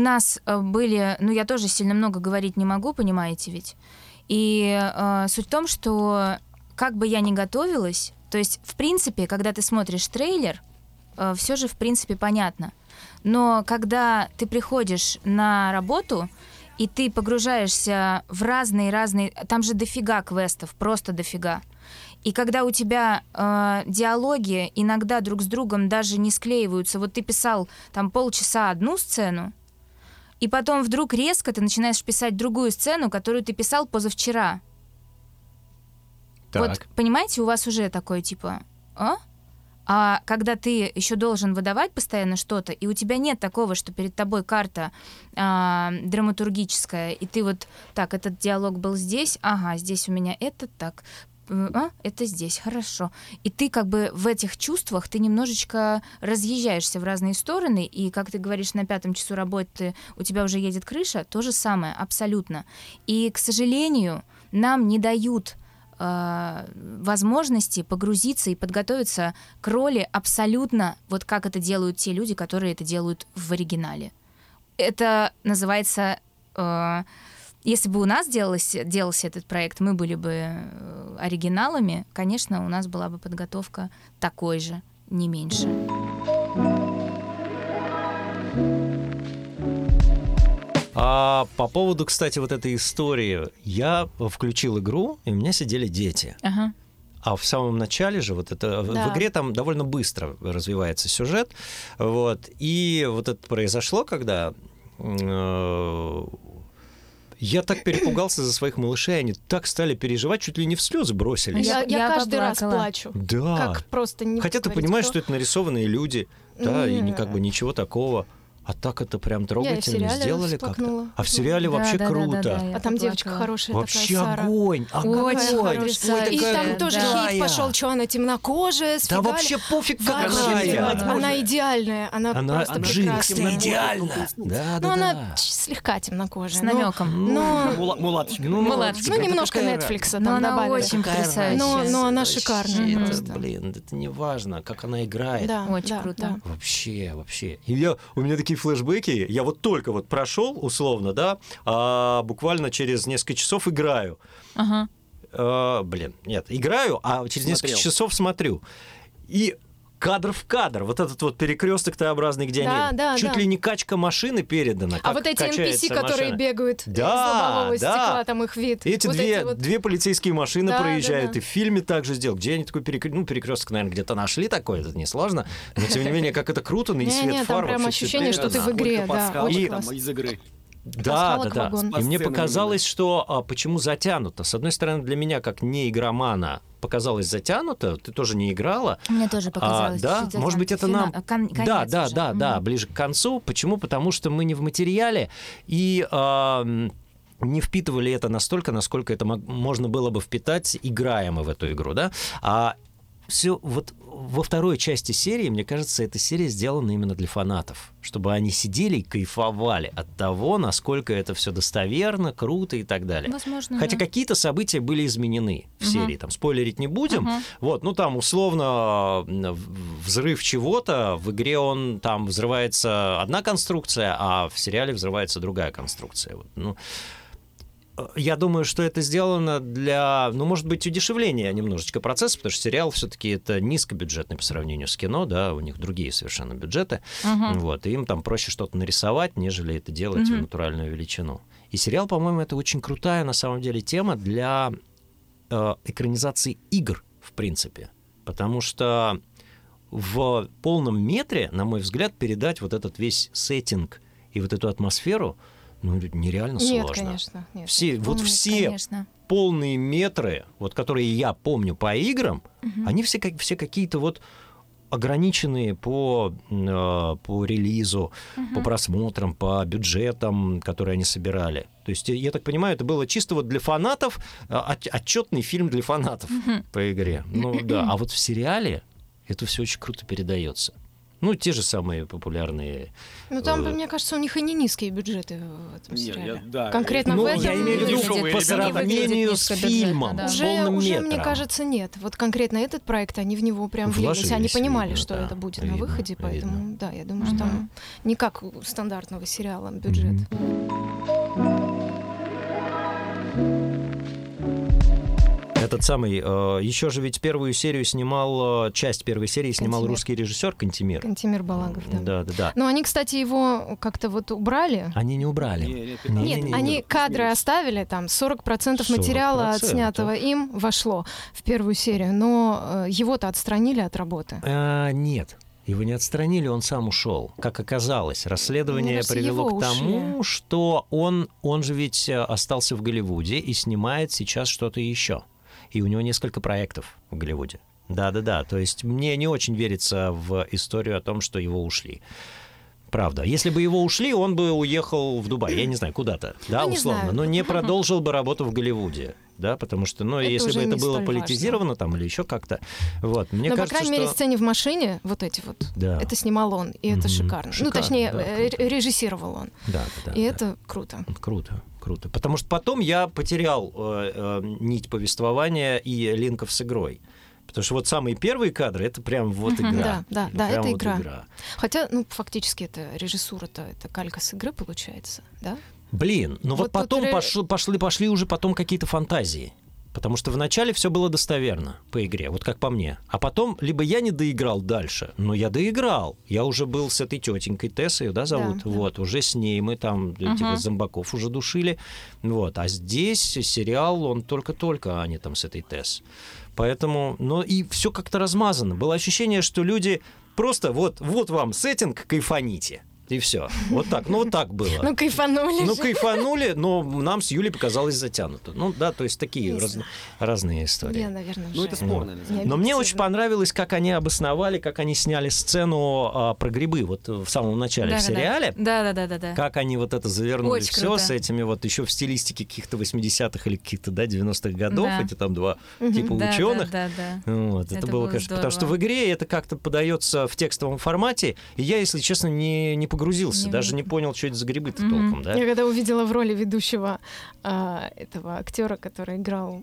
Нас э, были, ну я тоже сильно много говорить не могу, понимаете ведь. И э, суть в том, что как бы я ни готовилась, то есть в принципе, когда ты смотришь трейлер, все же в принципе понятно. Но когда ты приходишь на работу и ты погружаешься в разные-разные, там же дофига квестов, просто дофига. И когда у тебя э, диалоги иногда друг с другом даже не склеиваются, вот ты писал там полчаса одну сцену, и потом вдруг резко ты начинаешь писать другую сцену, которую ты писал позавчера. Вот Так. понимаете, у вас уже такое типа, а? А когда ты еще должен выдавать постоянно что-то, и у тебя нет такого, что перед тобой карта а, драматургическая, и ты вот так, этот диалог был здесь, ага, здесь у меня это так, а, это здесь, хорошо. И ты как бы в этих чувствах, ты немножечко разъезжаешься в разные стороны, и, как ты говоришь, на пятом часу работы у тебя уже едет крыша, то же самое, абсолютно. И, к сожалению, нам не дают э, возможности погрузиться и подготовиться к роли абсолютно вот как это делают те люди, которые это делают в оригинале. Это называется... э, если бы у нас делалось, делался этот проект, мы были бы э, оригиналами, конечно, у нас была бы подготовка такой же, не меньше. А по поводу, кстати, вот этой истории, я включил игру, и у меня сидели дети. Ага. А в самом начале же вот это в- Да. в игре там довольно быстро развивается сюжет, вот и вот это произошло, когда э, я так перепугался за своих малышей, они так стали переживать, чуть ли не в слезы бросились. Я, Я- я каждый раз поплакала. плачу. Да. Как просто не Хотя ты понимаешь, кто. что это нарисованные люди, да, и ни- Не. как бы ничего такого. А так это прям трогательно сериале сделали как-то. А в сериале Да, вообще да, да, круто. да, да, я А там девочка хорошая Вообще такая, Сара. огонь, огонь. Очень Ой, потрясающе. И такая там тоже крутая. хейт пошел, что она темнокожая, Да сфигали. вообще пофиг какая. она идеальная, она, Она просто она Джинкс, прекрасная. темнокожая. идеально. Да, Ну, да, она да. слегка темнокожая. С но- намеком. Но, Мула- Мулаточка. Ну, Мулаточка. ну, немножко Netflix Но там она добавили. очень потрясающая. Но- но она шикарная это, просто. блин, это не важно, как она играет. Да, Очень да, круто. да. Вообще, вообще. И я, у меня такие флешбеки, я вот только вот прошел, условно, да, а буквально через несколько часов играю. Ага. Э, блин, нет, играю, а через несколько Смотрел. часов смотрю. И кадр в кадр, вот этот вот перекресток Т-образный, где Да, они да, чуть да. ли не качка машины передана. А вот эти качается NPC, которые машина. бегают Да, из да. стекла, там их вид. Эти Вот две, вот- две полицейские машины Да, да, проезжают, да. и в фильме также сделал. Где они такой перекресток, ну, перекресток, наверное, где-то нашли такой, это несложно, но тем не менее, как это круто, [LAUGHS] и свет фар вообще ощущение, что ты в игре, да, классно. из игры. Да, да, да. вагон. И мне показалось, что а, почему затянуто. С одной стороны, для меня, как не игромана, показалось затянуто. Ты тоже не играла. Мне тоже показалось. А, да, чуть-чуть может быть, это затянуто. нам... Фина- кон- да, конец да, уже. да, да, Мгм. ближе к концу. Почему? Потому что мы не в материале и а, не впитывали это настолько, насколько это можно было бы впитать, играя мы в эту игру, да. А все вот во второй части серии, мне кажется, эта серия сделана именно для фанатов, чтобы они сидели и кайфовали от того, насколько это все достоверно, круто и так далее. Возможно, Хотя да. какие-то события были изменены в Мгм. серии, там спойлерить не будем. Мгм. Вот, ну там условно взрыв чего-то, в игре он там взрывается одна конструкция, а в сериале взрывается другая конструкция. Вот, ну, я думаю, что это сделано для, ну, может быть, удешевления немножечко процесса, потому что сериал все-таки это низкобюджетный по сравнению с кино, да, у них другие совершенно бюджеты, Мгм. вот, и им там проще что-то нарисовать, нежели это делать в Мгм. натуральную величину. И сериал, по-моему, это очень крутая на самом деле тема для э, экранизации игр, в принципе, потому что в полном метре, на мой взгляд, передать вот этот весь сеттинг и вот эту атмосферу, ну, нереально Нет, сложно. конечно. Нет. Все, вот Помню, все Конечно. полные метры, вот которые я помню по играм, они все, как, все какие-то вот ограниченные по, э, по релизу, по просмотрам, по бюджетам, которые они собирали. То есть, я так понимаю, это было чисто вот для фанатов, э, от- отчетный фильм для фанатов по игре. Ну да, [CLEARS THROAT] а вот в сериале это все очень круто передается. Ну, те же самые популярные. Ну там, э, мне кажется, у них и не низкие бюджеты в этом Нет, сериале. я- да, Конкретно ну, в этом я имею в виду по сравнению с фильмом, да. Уже, уже мне кажется, нет. Вот конкретно этот проект, они в него прям влились. Они понимали, видно, что да. это будет Видно, на выходе, поэтому, видно. да, я думаю, что там не как у стандартного сериала бюджет. Этот самый, э, еще же ведь первую серию снимал, э, часть первой серии снимал Кантемир. русский режиссер Кантемир. Кантемир Балагов, да. Да, да, да. Но они, кстати, его как-то вот убрали. Они не убрали. Не, не, Не, Нет, не, не, они не. кадры оставили, там 40% материала 40%. отснятого им вошло в первую серию, но э, его-то отстранили от работы. А, нет. Его не отстранили, он сам ушел. Как оказалось, расследование Мне кажется, привело к тому, ушли. что он, он же ведь остался в Голливуде и снимает сейчас что-то еще. И у него несколько проектов в Голливуде. Да-да-да, то есть мне не очень верится в историю о том, что его ушли. Правда. Если бы его ушли, он бы уехал в Дубай, я не знаю, куда-то, да, Ну, не условно, знаю. но не продолжил бы работу в Голливуде, да, потому что, ну, Это если бы это не было политизировано там или еще как-то, вот, мне Но, кажется, по крайней мере, что... сцене в машине, вот эти вот, Да. это снимал он, и это Мгм. шикарно. Шикарно, ну, точнее, да, э, круто. режиссировал он. Да, да, и да. это круто. Круто, круто. Потому что потом я потерял э, э, нить повествования и линков с игрой. Потому что вот самые первые кадры это прям вот игра. Да, да, да, Прям это вот игра. Хотя, ну, фактически это режиссура-то, это калька с игры получается, да? Блин, ну вот, Вот потом ре- пош- пошли, пошли уже потом какие-то фантазии. Потому что вначале все было достоверно по игре, вот как по мне. А потом либо я не доиграл дальше, но я доиграл. Я уже был с этой тетенькой Тессой, ее, да, зовут? Да, да. вот, уже с ней мы там этих Ага. зомбаков уже душили. Вот, а здесь сериал, он только-только, а не там с этой Тесс. Поэтому, ну и все как-то размазано. Было ощущение, что люди просто вот, вот вам сеттинг, кайфаните. И все. Вот так. Ну, вот так было. Ну, кайфанули Ну, кайфанули, но нам с Юлей показалось затянуто. Ну, да, то есть такие раз- разные истории. Я, наверное, Ну, уже это спорно. наверное. Но мне очень понравилось, как они обосновали, как они сняли сцену а, про грибы вот в самом начале в сериале. Да, да, да, да, да. Как они вот это завернули Очень все круто. с этими вот еще в стилистике каких-то 80-х или каких-то, да, 90-х годов, Да. эти там два Мгм. типа Да, ученых. Да, да, да. Вот, это, Это было, было конечно, потому что в игре это как-то подается в текстовом формате, и я, если честно, не, не погрузился, Не даже не понял, что это за грибы-то Мгм. толком, да? Я когда увидела в роли ведущего а, этого актера, который играл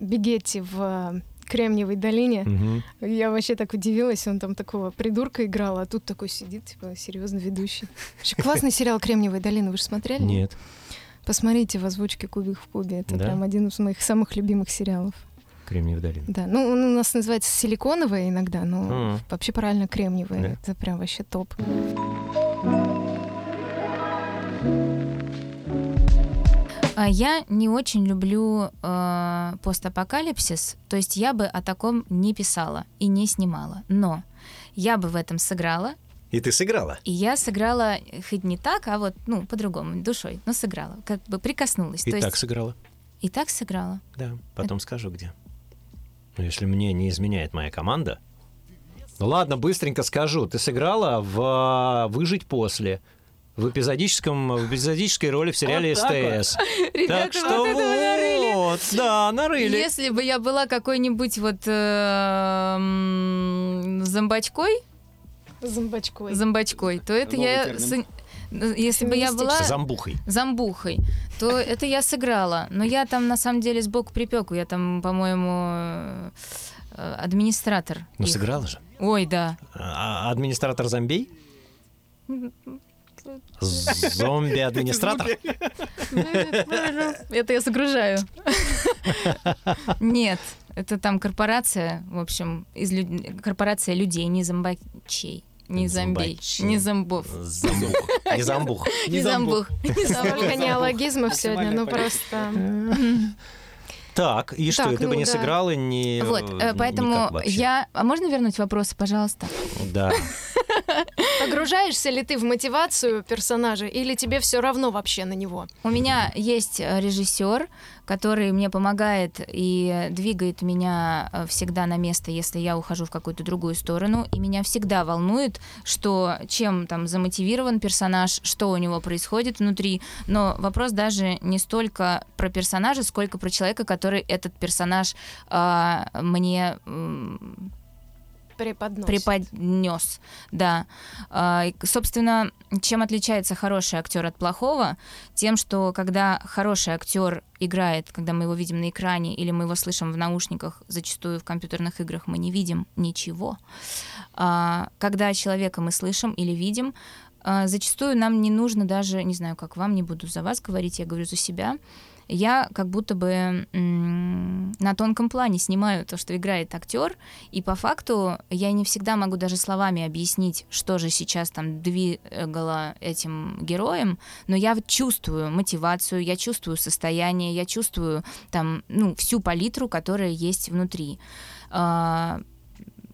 Бигетти в а, Кремниевой долине, Мгм. я вообще так удивилась, он там такого придурка играл, а тут такой сидит, типа, серьезно ведущий. Вообще классный сериал Кремниевая долина, вы же смотрели? Нет. Посмотрите в озвучке Кубик в Кубе, это Да? прям один из моих самых любимых сериалов. Кремниевая долина. Да, ну он у нас называется силиконовая иногда, но М. вообще правильно кремниевая, Да. это прям вообще топ. А Я не очень люблю э, постапокалипсис, то есть я бы о таком не писала и не снимала. Но я бы в этом сыграла, И ты сыграла? и я сыграла хоть не так, а вот, ну, по-другому, душой, но сыграла, как бы прикоснулась. И то так есть сыграла? и так сыграла. Да, потом скажу где. Ну, если мне не изменяет моя команда. Ну ладно, быстренько скажу. Ты сыграла в а, «Выжить после», в эпизодическом, в эпизодической роли в сериале Вот так вот. СТС. [LAUGHS] Ребята, Так что вот это вы нарыли. вот, да, нарыли. Если бы я была какой-нибудь вот э, зомбачкой, Зомбачкой. зомбачкой, то это я... с- Если бы я была Замбухой. зомбухой, то это я сыграла. Но я там на самом деле сбоку припеку. Я там, по-моему, э, администратор. Ну, их. сыграла же. Ой, да. А администратор зомбей? Зомби-администратор? [LAUGHS] Это я загружаю. [LAUGHS] Нет, это там корпорация, в общем, из лю- корпорация людей, не зомбачей. Не Зомбачей. не зомбов. Замбух. Не [LAUGHS] замбух. Не зомбух. Не зомбух. Столько [LAUGHS] неологизмов сегодня, ну просто... [LAUGHS] Так, и что, Так, ты бы ну не да. сыграла ни Вот, э, поэтому никак вообще? я... А можно вернуть вопросы, пожалуйста? Да. Погружаешься ли ты в мотивацию персонажа или тебе все равно вообще на него? У меня есть э, режиссер, который мне помогает и двигает меня э, всегда на место, если я ухожу в какую-то другую сторону. И меня всегда волнует, что чем там замотивирован персонаж, что у него происходит внутри. Но вопрос даже не столько про персонажа, сколько про человека, который этот персонаж а, мне м, Преподносит. преподнес, да. А, Собственно, чем отличается хороший актер от плохого? Тем, что когда хороший актер играет, когда мы его видим на экране или мы его слышим в наушниках, зачастую в компьютерных играх мы не видим ничего. А, Когда человека мы слышим или видим, а, зачастую нам не нужно даже, не знаю, как вам, не буду за вас говорить, я говорю за себя, я как будто бы на тонком плане снимаю то, что играет актер, и по факту я не всегда могу даже словами объяснить, что же сейчас там двигало этим героем, но я чувствую мотивацию, я чувствую состояние, я чувствую там, ну, всю палитру, которая есть внутри. А,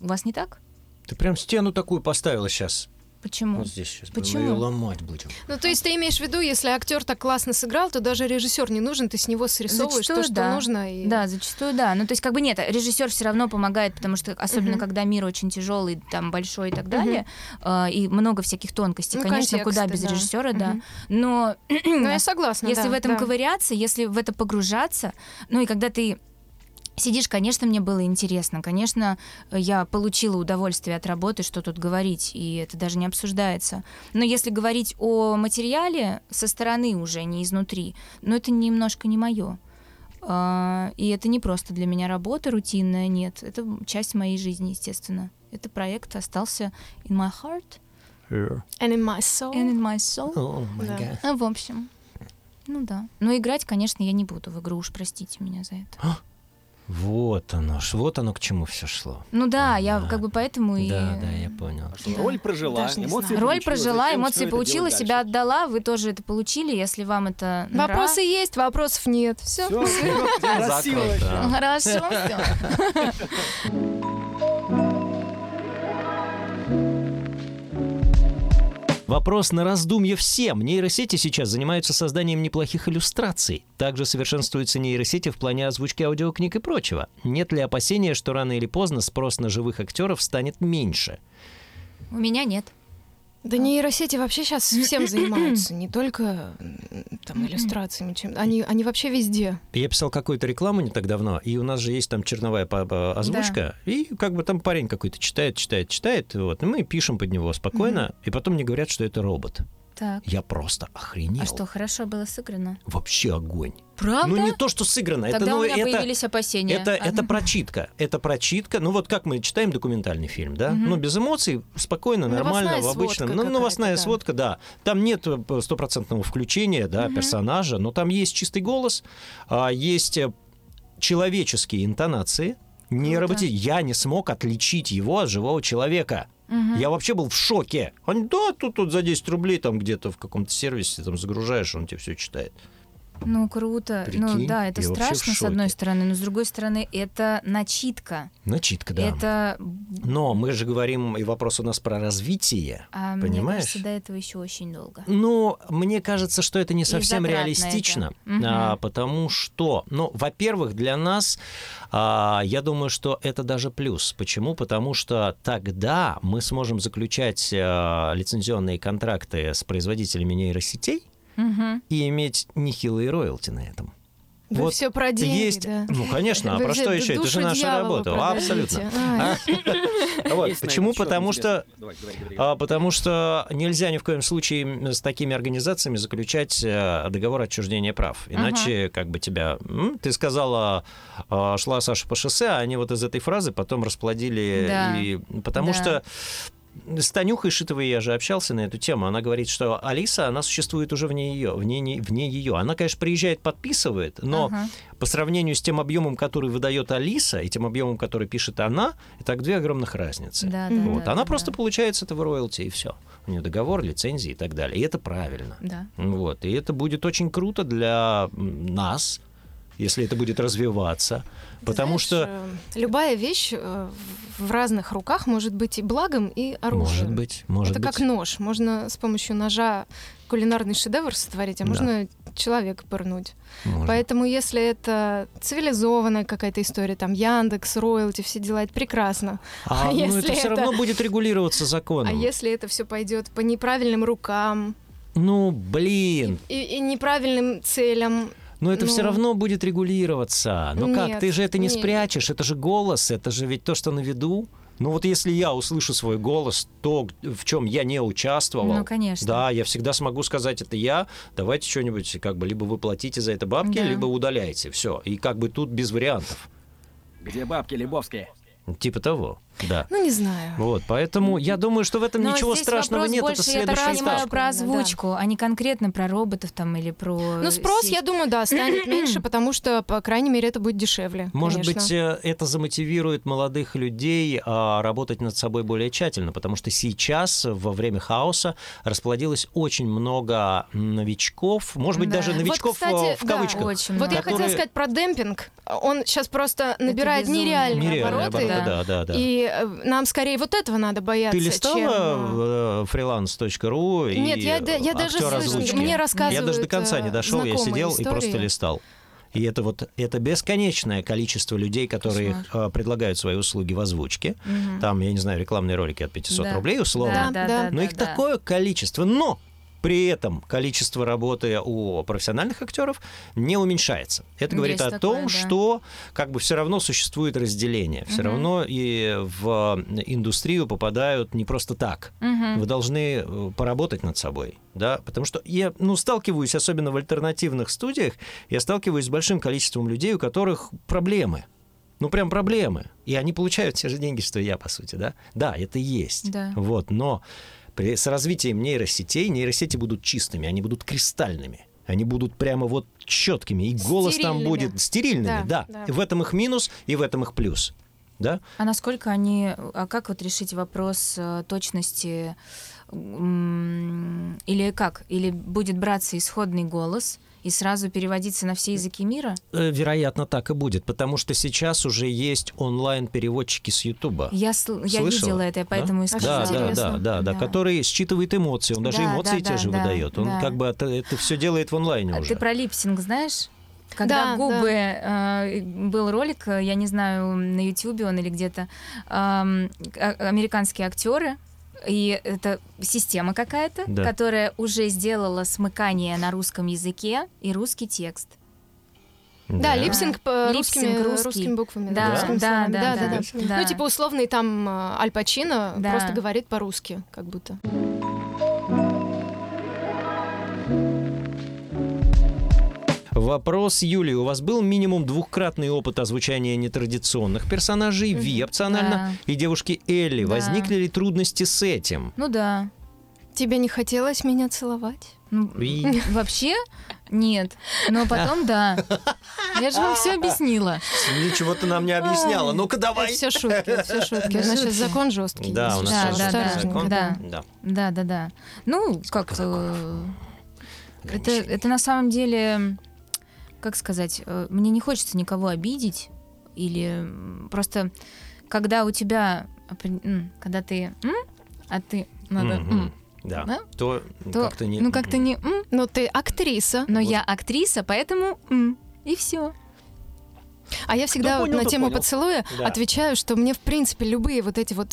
у вас не так? Ты прям стену такую поставила сейчас. Почему? Вот здесь сейчас. Почему? Ее ломать будем. Ну, то есть ты имеешь в виду, если актер так классно сыграл, то даже режиссер не нужен, ты с него срисовываешь Зачастую то, что да. нужно. И... Да, зачастую да. Ну, то есть, как бы нет, режиссер все равно помогает, потому что, особенно Мгм. когда мир очень тяжелый, там большой и так далее, э, и много всяких тонкостей. Ну, Конечно, куда контексты, без да. режиссера, да. Мгм. Но Ну, я согласна, если да, в этом да. ковыряться, если в это погружаться, ну и когда ты сидишь, конечно, мне было интересно, конечно, я получила удовольствие от работы, что тут говорить, и это даже не обсуждается. Но если говорить о материале со стороны уже, не изнутри, ну это немножко не мое. И это не просто для меня работа рутинная, нет, это часть моей жизни, естественно. Это проект остался in my heart And in my soul. and in my soul. О, май Да. гад. А, в общем, ну да. Но играть, конечно, я не буду в игру, уж простите меня за это. Вот оно, ж, вот оно к чему все шло. Ну да, я Ага. как бы поэтому и... Да, да, я понял. Что Да. Роль прожила, Даже эмоции знаю. Роль прожила, зачем эмоции получила, себя дальше? отдала, вы тоже это получили, если вам это нра- Вопросы есть, вопросов нет. Все. Хорошо, всё. [LAUGHS] Вопрос на раздумье всем. Нейросети сейчас занимаются созданием неплохих иллюстраций. Также совершенствуются нейросети в плане озвучки аудиокниг и прочего. Нет ли опасения, что рано или поздно спрос на живых актеров станет меньше? У меня нет. Да нейросети вообще сейчас всем занимаются, [CLEARS THROAT] не только там иллюстрациями, чем они, они вообще везде. Я писал какую-то рекламу не так давно, и у нас же есть там черновая озвучка, и как бы там парень какой-то читает, читает, читает, вот, и мы пишем под него спокойно, и потом мне говорят, что это робот. Так. Я просто охренел. А что, хорошо было сыграно? Вообще огонь. Правда? Ну не то, что сыграно, это, Тогда ну, у меня это, появились опасения. Это, А, это прочитка. Это прочитка. Ну вот как мы читаем документальный фильм, да? Мгм. Ну без эмоций, спокойно, нормально, Новостная в обычном. Ну, новостная да. сводка, да. Там нет э, стопроцентного включения, да, персонажа, но там есть чистый голос, а, есть э, человеческие интонации. Не роботи... Я не смог отличить его от живого человека. Мгм. Я вообще был в шоке. Он, да, тут, тут за 10 рублей там где-то в каком-то сервисе там загружаешь, он тебе все читает. Ну, круто. Прикинь, ну, да, это страшно, с одной стороны, но с другой стороны, это начитка. Начитка, да. Это... Но мы же говорим, и вопрос у нас про развитие. а, мне Понимаешь? кажется, до этого еще очень долго. Ну, мне кажется, что это не совсем реалистично, это. А, потому что, ну, во-первых, для нас, а, я думаю, что это даже плюс. Почему? Потому что тогда мы сможем заключать а, лицензионные контракты с производителями нейросетей Мгм. и иметь нехилые роялти на этом. Вы Вот все про деньги, Есть, да. ну, конечно, а Вы про что еще? Это же наша работа. продадите. Абсолютно. Ай. [LAUGHS] Вот. Есть на Почему? Потому что а, Потому что нельзя ни в коем случае с такими организациями заключать э, договор отчуждения прав. Иначе как бы тебя... Ты сказала, а, шла Саша по шоссе, а они вот из этой фразы потом расплодили. Да. И... Потому что с Танюхой Шитовой я же общался на эту тему. Она говорит, что Алиса, она существует уже вне ее, вне, не- вне ее. Она, конечно, приезжает, подписывает, но Ага. по сравнению с тем объемом, который выдает Алиса, и тем объемом, который пишет она, это две огромных разницы. Да, да, Вот. да, Она да, просто да. получает с этого роялти, и все. У нее договор, лицензии и так далее. И это правильно. Да. Вот. И это будет очень круто для нас, если это будет развиваться. Потому Знаешь, что... э, любая вещь э, в- разных руках может быть и благом, и оружием. Может быть, может Это быть. как нож. Можно с помощью ножа кулинарный шедевр сотворить, а Да. можно человека пырнуть. Можно. Поэтому, если это цивилизованная какая-то история, там Яндекс, роялти, все дела, это прекрасно. А, а ну, это все это- равно будет регулироваться законом. А если это все пойдет по неправильным рукам Ну, блин, и, и неправильным целям, Но это Ну, все равно будет регулироваться. Ну как, нет, ты же это не нет. спрячешь, это же голос, это же ведь то, что на виду. Ну вот если я услышу свой голос, то, в чем я не участвовал, Ну, конечно. да, я всегда смогу сказать, это я, давайте что-нибудь, как бы, либо вы платите за это бабки, Да. либо удаляете, все. И как бы тут без вариантов. Где бабки Лебовские? Типа того, да. ну не знаю. Вот, поэтому я думаю, что в этом Но ничего здесь страшного нет, больше, это я следующий понимаю, этап. про Да. озвучку, а не конкретно про роботов там или про... Ну, спрос, сеть. я думаю, да, станет [CLEARS THROAT] меньше, потому что, по крайней мере, это будет дешевле. Может конечно. быть, э, это замотивирует молодых людей а, работать над собой более тщательно, потому что сейчас, во время хаоса, расплодилось очень много новичков, может быть, Да. даже Вот, новичков кстати, э, в да. кавычках. Очень Вот много. я хотела которые- сказать про демпинг. Он сейчас просто набирает нереальные, Нереальные обороты. обороты, Да. да, да, да. И э, нам скорее вот этого надо бояться, Ты листала чем... э, э, freelance.ru и Нет, я, я даже озвучки? мне рассказывают Я даже до конца не дошел, я сидел и просто истории. листал. И это вот это бесконечное количество людей, которые э, предлагают свои услуги в озвучке. Мгм. Там, я не знаю, рекламные ролики от 500 Да. рублей условно. Да, да, Да. да, Но да, их да. такое количество. Но при этом количество работы у профессиональных актеров не уменьшается. Это говорит Есть о такое, том, да. что как бы все равно существует разделение. Все Мгм. равно и в индустрию попадают не просто так. Мгм. Вы должны э, поработать над собой, да, потому что я, ну, сталкиваюсь, особенно в альтернативных студиях, я сталкиваюсь с большим количеством людей, у которых проблемы. Ну, прям проблемы. И они получают те же деньги, что и я, по сути, да? Да, это есть. Да. Вот, но при, с развитием нейросетей нейросети будут чистыми, они будут кристальными. Они будут прямо вот четкими, и голос там Стерильными. будет стерильными, да. Да, да. В этом их минус, и в этом их плюс. Да? А насколько они... А как вот решить вопрос э, точности? Или как? Или будет браться исходный голос и сразу переводиться на все языки мира? Э, Вероятно, так и будет, потому что сейчас уже есть онлайн-переводчики с Ютуба. Я, сл- я видела это, я поэтому и Да, сказала. да, да, да, да, Да. который считывает эмоции, он даже Да, эмоции да, те же да, выдает. Он да. как бы это, это все делает в онлайне А уже. Ты про липсинг знаешь? Когда Да, губы э, был ролик, э, я не знаю, на Ютубе он или где-то, а- американские актеры. И это система какая-то, Да. которая уже сделала смыкание на русском языке и русский текст. Да, lip sync по Lip sync русскими, русский. русскими буквами. Да, да, словами. да, да, да, да. Ну, типа условный там э, Аль Пачино Да. просто говорит по-русски, как будто. Вопрос, Юлии. У вас был минимум двухкратный опыт озвучания нетрадиционных персонажей, V опционально, Да. и девушки Элли. Да. Возникли ли трудности с этим? Ну да. Тебе не хотелось меня целовать? Ну, V. [LAUGHS] вообще нет. Но потом да. Я же вам все объяснила. Ничего ты нам не объясняла. Ну-ка давай. Все шутки, все шутки. У нас сейчас закон жесткий. Да, у нас Да, сейчас да, закон. да. Да. Да, да, да. Ну, как... э, Это, это на самом деле как сказать, э, мне не хочется никого обидеть, или просто когда у тебя, когда ты, а ты надо, Да. Да? То, то, как-то не... ну как-то не, м, Но ты актриса. но Вот. я актриса, поэтому м, и все. А я всегда вот понял, на тот тему понял. поцелуя Да. отвечаю, что мне, в принципе, любые вот эти вот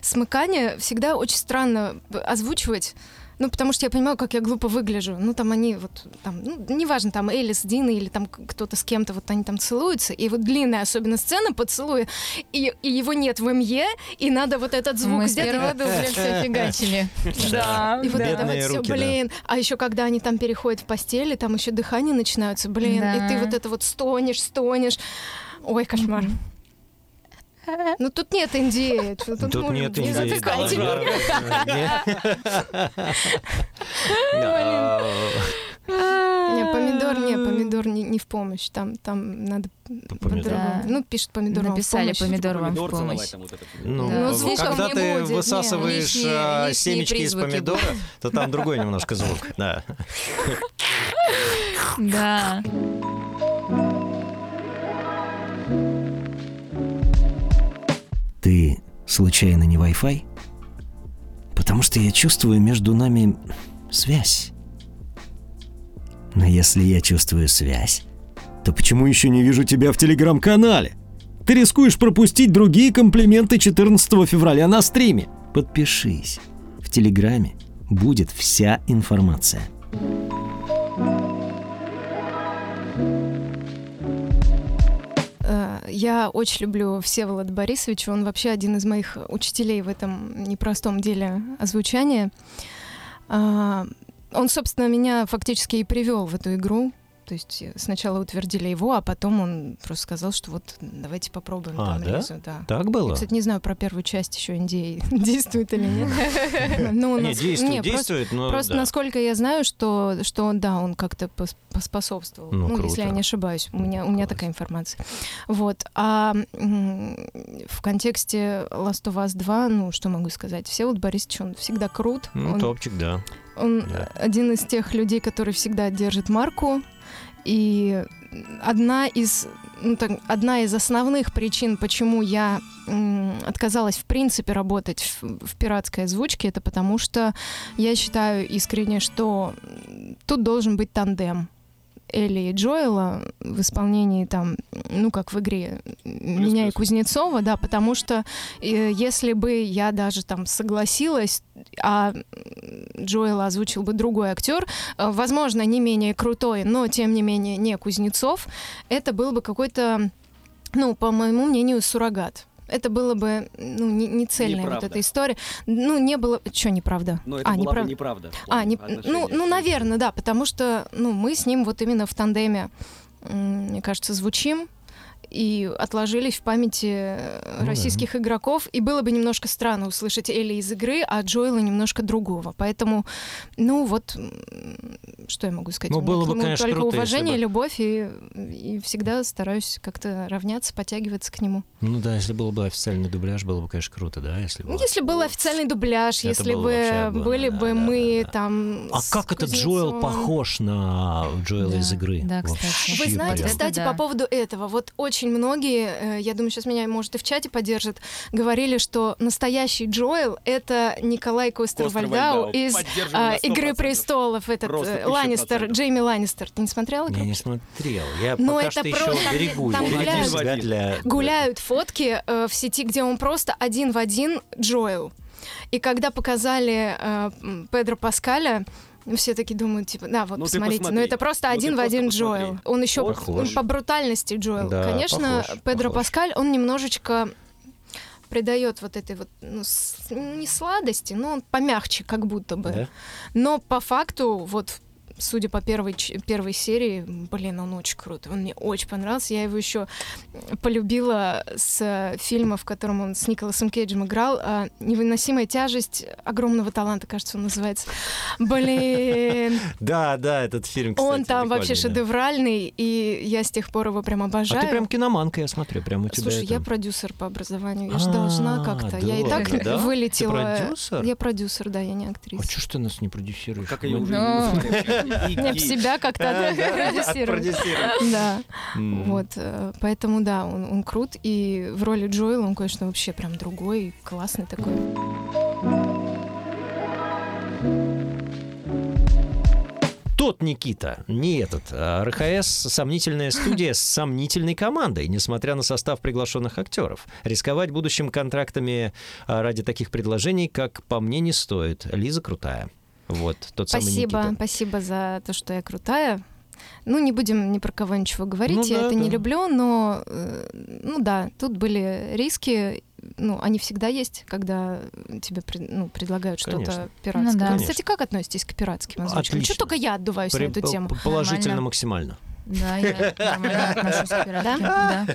смыкания всегда очень странно озвучивать. Ну, потому что я понимаю, как я глупо выгляжу. Ну, там они вот, там, ну, неважно, там Элис, Дина или там кто-то с кем-то, вот они там целуются, и вот длинная особенно сцена поцелуя, и, и его нет в МЕ, и надо вот этот звук Мы сделать. первого дубля все фигачили. Да, И вот это вот все, блин. А еще когда они там переходят в постели, там еще дыхание начинаются, блин. И ты вот это вот стонешь, стонешь. Ой, кошмар. [LAUGHS] Ну тут нет Индии. Тут, Тут можно- нет не Индии. затыкайте меня. Не, помидор, не, помидор не, не в помощь. Там, там надо Помидор. Да. Ну, пишет помидор вам Написали помощь. помидор вам в помощь. Ну, Да. Ну, когда ты будет, не. высасываешь Лишние- а, лишние семечки из призвуки помидора, то там [LAUGHS] другой немножко звук. Да. Да. Ты случайно не Wi-Fi? Потому что я чувствую между нами связь. Но если я чувствую связь, то почему еще не вижу тебя в телеграм-канале? Ты рискуешь пропустить другие комплименты 14 февраля на стриме. Подпишись. В телеграме будет вся информация. Э, Я очень люблю Всеволода Борисовича. Он вообще один из моих учителей в этом непростом деле озвучания. А, Он, собственно, меня фактически и привел в эту игру. То есть э, сначала утвердили его, а потом он просто сказал, что вот давайте попробуем А, там да? Ризу, да. Так Я, было? кстати, не знаю про первую часть еще Индии [LAUGHS] действует или нет. Ну, Не, действует, не, просто- но Просто, да. насколько я знаю, что, что да, он как-то пос- поспособствовал. Ну, Ну, если я не ошибаюсь. У меня, у меня такая информация. Вот. А в контексте Last of Us 2, ну, что могу сказать? Всеволод Борисович, он всегда крут. Ну, он топчик, да. он да. один из тех людей, который всегда держит марку. И одна из, ну, одна из основных причин, почему я отказалась в принципе работать в, в пиратской озвучке, это потому что я считаю искренне, что тут должен быть тандем. Элли и Джоэла в исполнении там, ну, как в игре меня и плюс. Кузнецова, да, потому что э, если бы я даже там согласилась, а Джоэла озвучил бы другой актер, э, возможно, не менее крутой, но тем не менее не Кузнецов, это был бы какой-то, ну, по моему мнению, суррогат. Это было бы, ну, не, не цельная вот Неправда. эта история. Ну, не было... Что неправда? Но это а, была неправда. бы неправда. А, не, ну, ну, наверное, да, потому что, ну, мы с ним вот именно в тандеме, мне кажется, звучим и отложились в памяти э, Ну да. российских игроков, и было бы немножко странно услышать Элли из игры, а Джоэла немножко другого. Поэтому, ну вот, что я могу сказать? Ну, было бы, конечно, только круто, если уважение, бы- любовь, и, и всегда стараюсь как-то равняться, подтягиваться к нему. Ну да, если был бы официальный дубляж, было бы, конечно, круто, да, если бы. Ну, если был официальный дубляж, Это если бы были да, бы да, мы да, да. там... А как этот Джоэл похож на Джоэла Да, из игры? да, кстати. Вообще Вы знаете, прям. кстати, да. по поводу этого, вот очень многие, э, я думаю, сейчас меня, может, и в чате поддержат, говорили, что настоящий Джоэл — это Николай Костер-Вальдау Костер-Вальдау. из а, «Игры 100%. престолов», этот Просто э, Ланнистер. Джейми Ланнистер. Ты не смотрела? Я не смотрел. Я Ну, пока это что еще просто- берегу. там гуляют- себя для... Гуляют фотки э, в сети, где он просто один в один Джоэл. И когда показали э, Педро Паскаля, ну, все таки думают, типа, да, вот Ну, посмотрите, посмотри. это просто Ну, один в один посмотри. Джоэл. Он еще Похож. по брутальности Джоэл. Да, Конечно, похож, Педро похож. Паскаль, он немножечко придает вот этой вот, ну, с- не сладости, но он помягче, как будто бы. Да? Но по факту, вот судя по первой, первой серии, блин, он очень крутой. Он мне очень понравился. Я его еще полюбила с э, фильма, в котором он с Николасом Кейджем играл. а, «Невыносимая тяжесть огромного таланта», кажется, он называется. Блин, [LAUGHS] Да, да, этот фильм, кстати, он там вообще шедевральный, и я с тех пор его прям А обожаю. ты прям киноманка, я смотрю, прям у тебя Слушай, я продюсер по образованию, я же А, должна как-то. Я и так вылетела. Ты продюсер? Я продюсер, да, я не А актриса. что ж ты нас не продюсируешь? Как Мы- уже. [LAUGHS] не в себя как-то продюсировать. отпродюсировать. Да, вот, э, поэтому да, он, он крут, и в роли Джоэла он, конечно, вообще прям другой, классный такой. Тот Никита, не этот. а РХС — сомнительная студия с сомнительной командой, несмотря на состав приглашенных актеров. Рисковать будущим контрактами а, ради таких предложений, как по мне, не стоит. Лиза крутая. Вот, тот самый Спасибо, Никита. спасибо за то, что я крутая. Ну, не будем ни про кого ничего говорить, Ну я да, это не да. люблю, но, э, ну да, тут были риски, ну, они всегда есть, когда тебе ну, предлагают что-то Конечно. пиратское. Ну да. Конечно. Кстати, как относитесь к пиратским озвучкам? Отлично. Что только я отдуваюсь При- на эту тему? Положительно Нормально. максимально. Да, я [LAUGHS] нормально отношусь к пиратке. Да?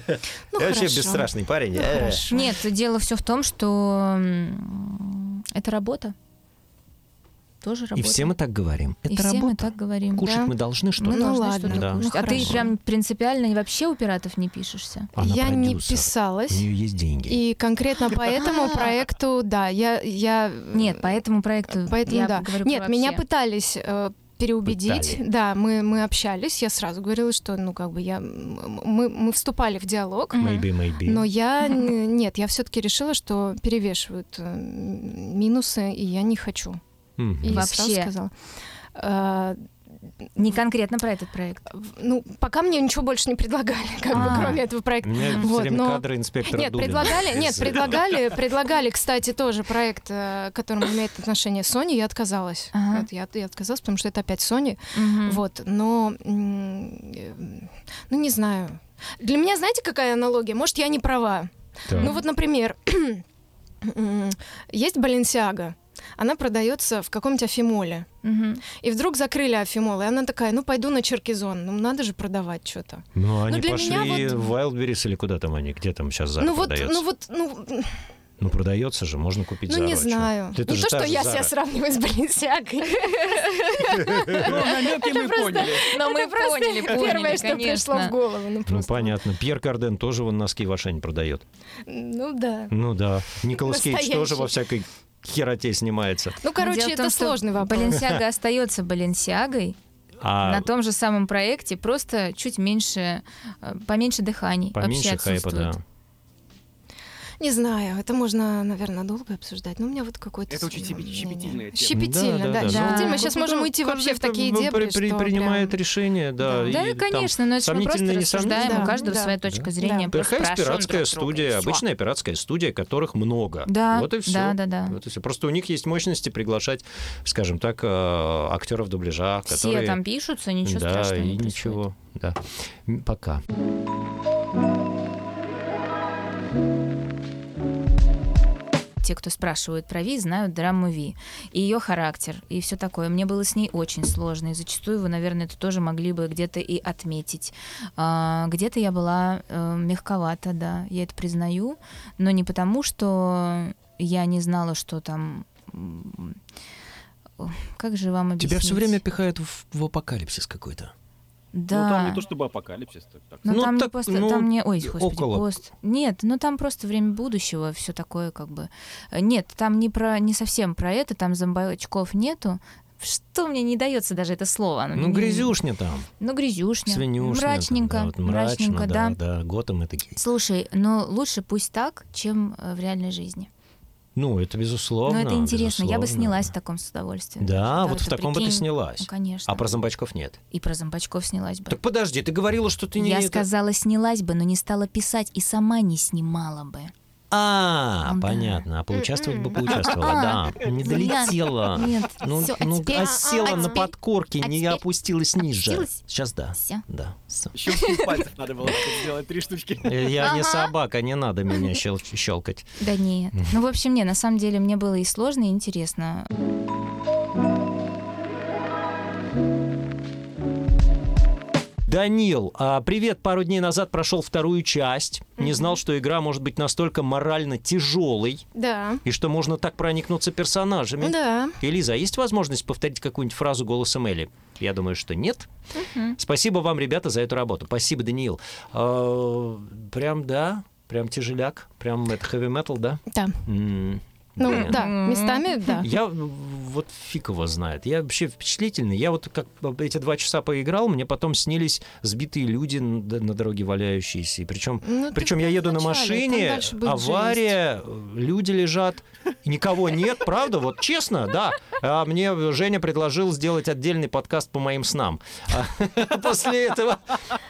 Ну, Я вообще бесстрашный парень. Ну, Э. Нет, дело все в том, что это работа. Тоже работа. И все мы так говорим. И Это все мы работа. так говорим. Кушать Да. мы должны Мы что-то. Ну должны ладно. что-то Да. кушать. Ну а ты прям принципиально вообще у пиратов не пишешься? Она я не продюсер. писалась. У нее есть деньги. И конкретно по этому [LAUGHS] проекту, да, я... я Нет, по этому проекту Поэтому я да. говорю Нет, меня пытались э, переубедить. Пытали. Да, мы, мы общались. Я сразу говорила, что, ну, как бы я... Мы, мы вступали в диалог. Maybe, maybe. Но я... [LAUGHS] Нет, я все-таки решила, что перевешивают э, минусы, и я не хочу. Мгм. И Вообще. сразу сказала. Э, Не конкретно про этот проект. ну, пока мне ничего больше не предлагали, как бы, А. кроме этого У проекта. меня все Вот, время но- кадры инспектора Нет, Дулина предлагали, [LAUGHS] нет, предлагали, предлагали, кстати, тоже проект, э, к которому имеет отношение Sony, я отказалась. Ага. Вот, я, я отказалась, потому что это опять Sony. Вот, но, э, ну, не знаю. Для меня, знаете, какая аналогия? Может, я не права. Так. Ну, вот, например, [CLEARS THROAT] есть Баленсиага. Она продается в каком-нибудь Афимоле. Мгм. И вдруг закрыли Афимол. И она такая, ну, пойду на Черкизон. Ну, надо же продавать что-то. Ну, они для пошли меня в Wildberries или куда там они, где там сейчас Зара ну, вот, продается? ну, вот, ну, Ну, продается же, можно купить ну, Зару, не знаю. Это не то, что я Зара. себя сравниваю с Баленсиагой. [LAUGHS] Ну, намеки мы поняли. [LAUGHS] Но мы поняли, Первое, что пришло в голову. Ну, Ну, понятно. Пьер Карден тоже вон носки в Ашане продает. Ну, да. Ну да. Николас Кейдж тоже во всякой хероте снимается. Ну, короче, это том, что сложный вопрос. Баленсиага остается Баленсиагой А на том же самом проекте, просто чуть меньше, э, поменьше дыханий поменьше вообще хайпа, да. Не знаю, это можно, наверное, долго обсуждать, но у меня вот какой-то... Это очень щепетильная тема. Щепетильно, да. Да, да, да. щепетильно. Ну, Мы сейчас Ну, можем уйти вообще в такие при- дебри, при- что принимает прям- решение, да. Да, конечно, но это мы просто рассуждаем, у каждого Да, своя точка Да. зрения. спрашиваем пиратская студия, обычная пиратская студия, которых много. Да, вот и все. да, да, да. Вот и всё. Просто у них есть мощности приглашать, скажем так, э, актеров дубляжа, Все которые... там пишутся, ничего да, страшного и не ничего. Да. Пока. Те, кто спрашивают про Ви, знают драму Ви. И ее характер, и все такое. Мне было с ней очень сложно. И зачастую вы, наверное, это тоже могли бы где-то и отметить. А, где-то я была э, мягковата, да, я это признаю. Но не потому, что я не знала, что там... Как же вам объяснить? Тебя все время пихают в, в апокалипсис какой-то. Да. Ну, там не то чтобы апокалипсис. так- так. Ну, Ну, там так, не просто, ну, там не, ой, господи, около. пост. Нет, ну там просто время будущего, все такое как бы. Э, Нет, там не про, не совсем про это, там зомбачков нету. Что мне не дается даже это слово? оно Ну, мне- грязюшня там. Ну, грязюшня. Свинюшня. там, Мрачненько, да, вот мрачно, мрачненько, да. да. Да, Готэм и такие. Слушай, но лучше пусть так, чем э, в реальной жизни. Ну, это безусловно. Но это интересно. Я бы безусловно. снялась в таком с удовольствием. Да, вот это в таком бы ты прикинь. снялась. Ну, конечно. А про зомбачков нет. И про зомбачков снялась бы. Так подожди, ты говорила, что ты не... Я это- сказала, снялась бы, но не стала писать и сама не снимала бы. А, понятно. А поучаствовать бы поучаствовала, да. Не долетела. Нет, Ну, всё, а ну теперь- осела а на теперь- подкорке, а не теперь опустилась ниже. опустилась? Сейчас да. Всё. Да. Всё. Щелчки [LAUGHS] пальцев надо было сделать, три штучки. Э, Я не Ага. собака, не надо меня щел- щелкать. Да нет. Ну, в общем, не, на самом деле мне было и сложно, и интересно. Данил, а, привет. Пару дней назад прошел вторую часть. Не знал, что игра может быть настолько морально тяжелой, Да. и что можно так проникнуться персонажами. Да. Элиза, а есть возможность повторить какую-нибудь фразу голосом Элли? Я думаю, что нет. Спасибо вам, ребята, за эту работу. Спасибо, Даниил. А, прям, да, прям тяжеляк. Прям это хэви метал, да? Да. Ну, да, местами, да. Я в вот фиг его знает. Я вообще впечатлительный. Я вот как эти два часа поиграл, мне потом снились сбитые люди на на дороге валяющиеся. И причем, Ну, причем я еду на начале, там машине, авария, люди лежат, никого нет, правда? Вот честно, да. А мне Женя предложил сделать отдельный подкаст по моим снам. А [LAUGHS] После этого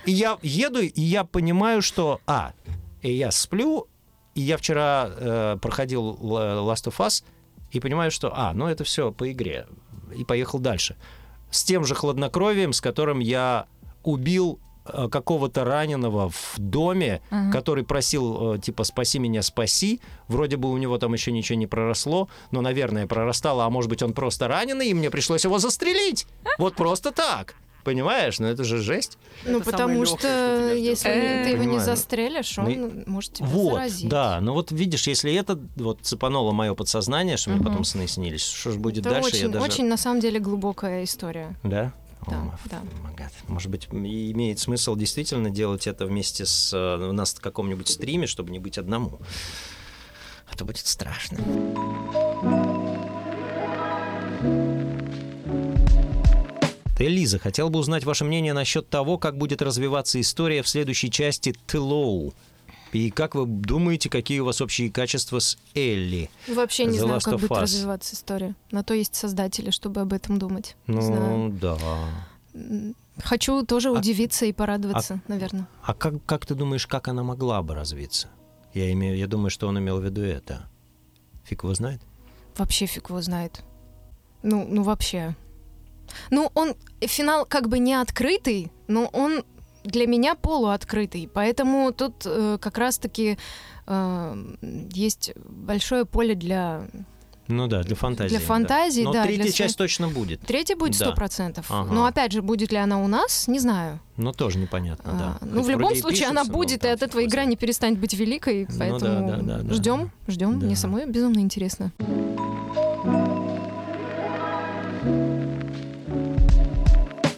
я еду, и я понимаю, что, а, и я сплю, и я вчера э, проходил Last of Us, и понимаю, что, а, ну это все по игре. И поехал дальше. С тем же хладнокровием, с которым я убил э, какого-то раненого в доме, Ага. который просил, э, типа, спаси меня, спаси. Вроде бы у него там еще ничего не проросло, но, наверное, прорастало, а может быть, он просто раненый, и мне пришлось его застрелить. Вот просто так. Понимаешь? Ну это же жесть. Ну, Это потому что что если ты его не застрелишь, он Ну, может тебя Вот, заразить. да. Ну вот видишь, если это вот цепануло мое подсознание, что мне потом сны снились, что же будет Это дальше, очень, я даже... очень, на самом деле, глубокая история. Да? Да, О, да. Может быть, имеет смысл действительно делать это вместе с э, у нас в каком-нибудь стриме, чтобы не быть одному. А то будет страшно. Элиза, хотел бы узнать ваше мнение насчет того, как будет развиваться история в следующей части Тылоу. И как вы думаете, какие у вас общие качества с Элли? Вообще не The знаю, Last как будет Us. развиваться история. На то есть создатели, чтобы об этом думать. Не знаю. Ну, да. Хочу тоже А- удивиться и порадоваться, наверное. А как, как ты думаешь, как она могла бы развиться? Я, имею, я думаю, что он имел в виду это. Фиг его знает. Вообще фиг его знает. Ну, ну вообще. Ну, он финал как бы не открытый, но он для меня полуоткрытый. Поэтому тут э, как раз-таки э, есть большое поле для... Ну да, для фантазии. Для да. фантазии, Но да, третья для часть точно будет. Третья будет Да. сто процентов. Ага. Но опять же, будет ли она у нас, не знаю. Но тоже непонятно, да. А, ну, Хоть в любом случае, она пишется, но будет, и от этого игра не перестанет быть великой. Ну да, Поэтому да, да, да. ждем, ждем. Да. Мне самой безумно интересно.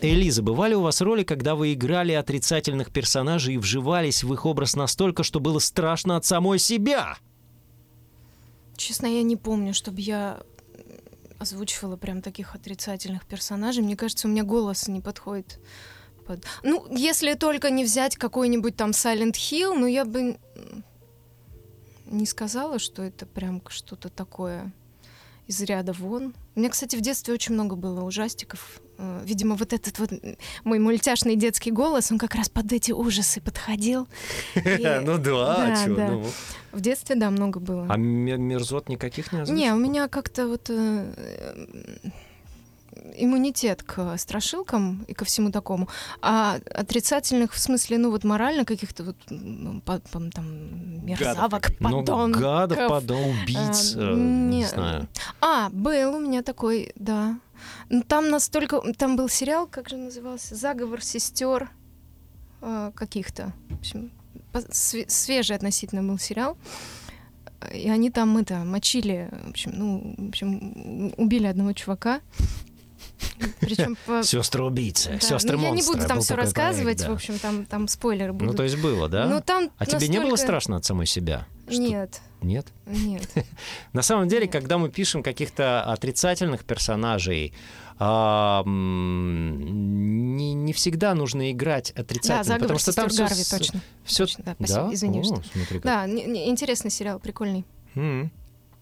Элиза, бывали у вас роли, когда вы играли отрицательных персонажей и вживались в их образ настолько, что было страшно от самой себя? Честно, я не помню, чтобы я озвучивала прям таких отрицательных персонажей. Мне кажется, у меня голос не подходит. под- Ну, если только не взять какой-нибудь там Silent Hill, ну я бы не сказала, что это прям что-то такое из ряда вон. У меня, кстати, в детстве очень много было ужастиков. Э, Видимо, вот этот вот мой мультяшный детский голос, он как раз под эти ужасы подходил. [LAUGHS] Ну да, чё, да. ну. В детстве, да, много было. А мер- мерзот никаких не озвучил? Не, у меня как-то вот э, иммунитет к страшилкам и ко всему такому. А отрицательных, в смысле, ну вот морально каких-то вот ну, по- по- там мерзавок, Ну, подонков. гадов, подон, убийц, А, э, не не- знаю. А, был у меня такой, да. Ну, там настолько... Там был сериал, как же назывался? «Заговор сестер» э, каких-то. В общем, свежий относительно был сериал. И они там это мочили, в общем, ну, в общем, убили одного чувака. Причем [LAUGHS] по... Сестры убийцы, да, сестры ну, я не буду там все проект, рассказывать, да. в общем, там, там спойлеры будут. Ну, то есть было, да? Ну, там а тебе не было настолько- страшно от самой себя? Что- Нет, Нет? нет. [LAUGHS] На самом деле, Нет. когда мы пишем каких-то отрицательных персонажей, а, не, не всегда нужно играть Да, отрицательно, заговор потому что там все, Гарви, точно. все, точно, да, спасибо, извини, О, что- смотри как. Да, не- не- интересный сериал, прикольный. М.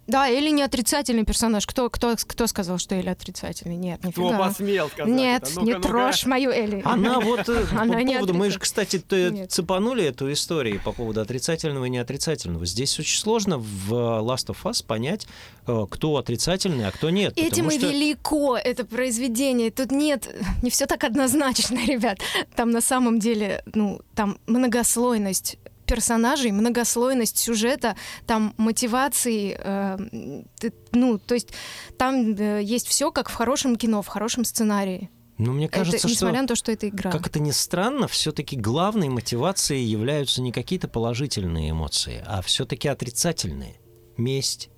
Да, или не отрицательный персонаж. Кто, кто, кто сказал, что Элли отрицательный? Нет, Кто нифига. посмел сказать Нет, это? не Ну-ка, ну-ка. трожь мою Элли. Она вот э, [LAUGHS] Она по не поводу, мы же, кстати, Нет. цепанули эту историю по поводу отрицательного и неотрицательного. Здесь очень сложно в Last of Us понять, э, кто отрицательный, а кто нет. Этим и что- велико это произведение. Тут нет, не все так однозначно, [LAUGHS] ребят. Там на самом деле, ну, там многослойность персонажей, многослойность сюжета, там мотивации, э, ну, то есть там э, есть все как в хорошем кино, в хорошем сценарии. Ну, мне кажется, это, что... несмотря на то, что это игра. Как это ни странно, все-таки главной мотивацией являются не какие-то положительные эмоции, а все-таки отрицательные. Месть.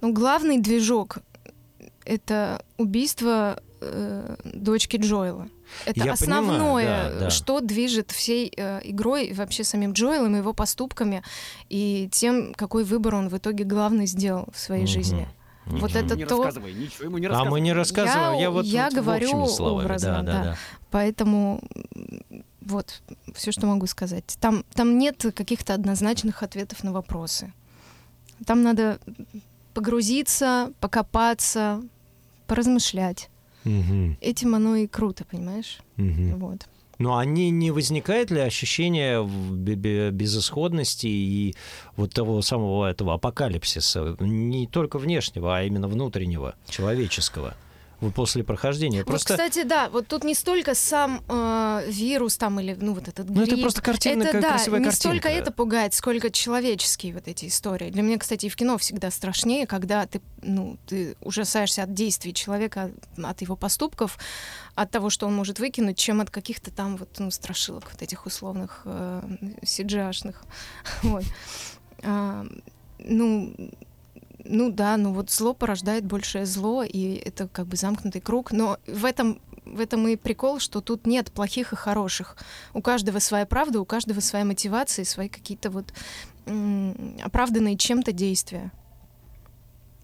Ну, главный движок — это убийство э, дочки Джоэла. Это Я понимаю, основное, да, да. что движет всей э, игрой, вообще самим Джоэлом, его поступками и тем, какой выбор он в итоге главный сделал в своей Мгм. жизни. Вот Ничего. это не то, рассказывай, ничего ему не А мы не рассказываем, я, Я- вот я вот говорю словами. образно, да, да, да. да. Поэтому вот все, что могу сказать. Там, там нет каких-то однозначных ответов на вопросы. Там надо погрузиться, покопаться, поразмышлять. Мгм, Этим оно и круто, понимаешь? мгм. Вот. Но они не возникает ли ощущение безысходности и вот того самого этого апокалипсиса, не только внешнего, а именно внутреннего, человеческого? После прохождения. Вот, Просто, кстати, да, вот тут не столько сам э, вирус там или ну вот этот ну, это грипп. просто картина, это, да, красивая не картинка. столько это пугает, сколько человеческие вот эти истории. Для меня, кстати, и в кино всегда страшнее, когда ты, ну, ты ужасаешься от действий человека, от его поступков, от того, что он может выкинуть, чем от каких-то там вот, ну, страшилок вот этих условных э, CGI-шных. [LAUGHS] Вот. А, ну, ну да, ну вот зло порождает большее зло, и это как бы замкнутый круг. Но в этом, в этом и прикол, что тут нет плохих и хороших. У каждого своя правда, у каждого своя мотивация, свои какие-то вот оправданные чем-то действия.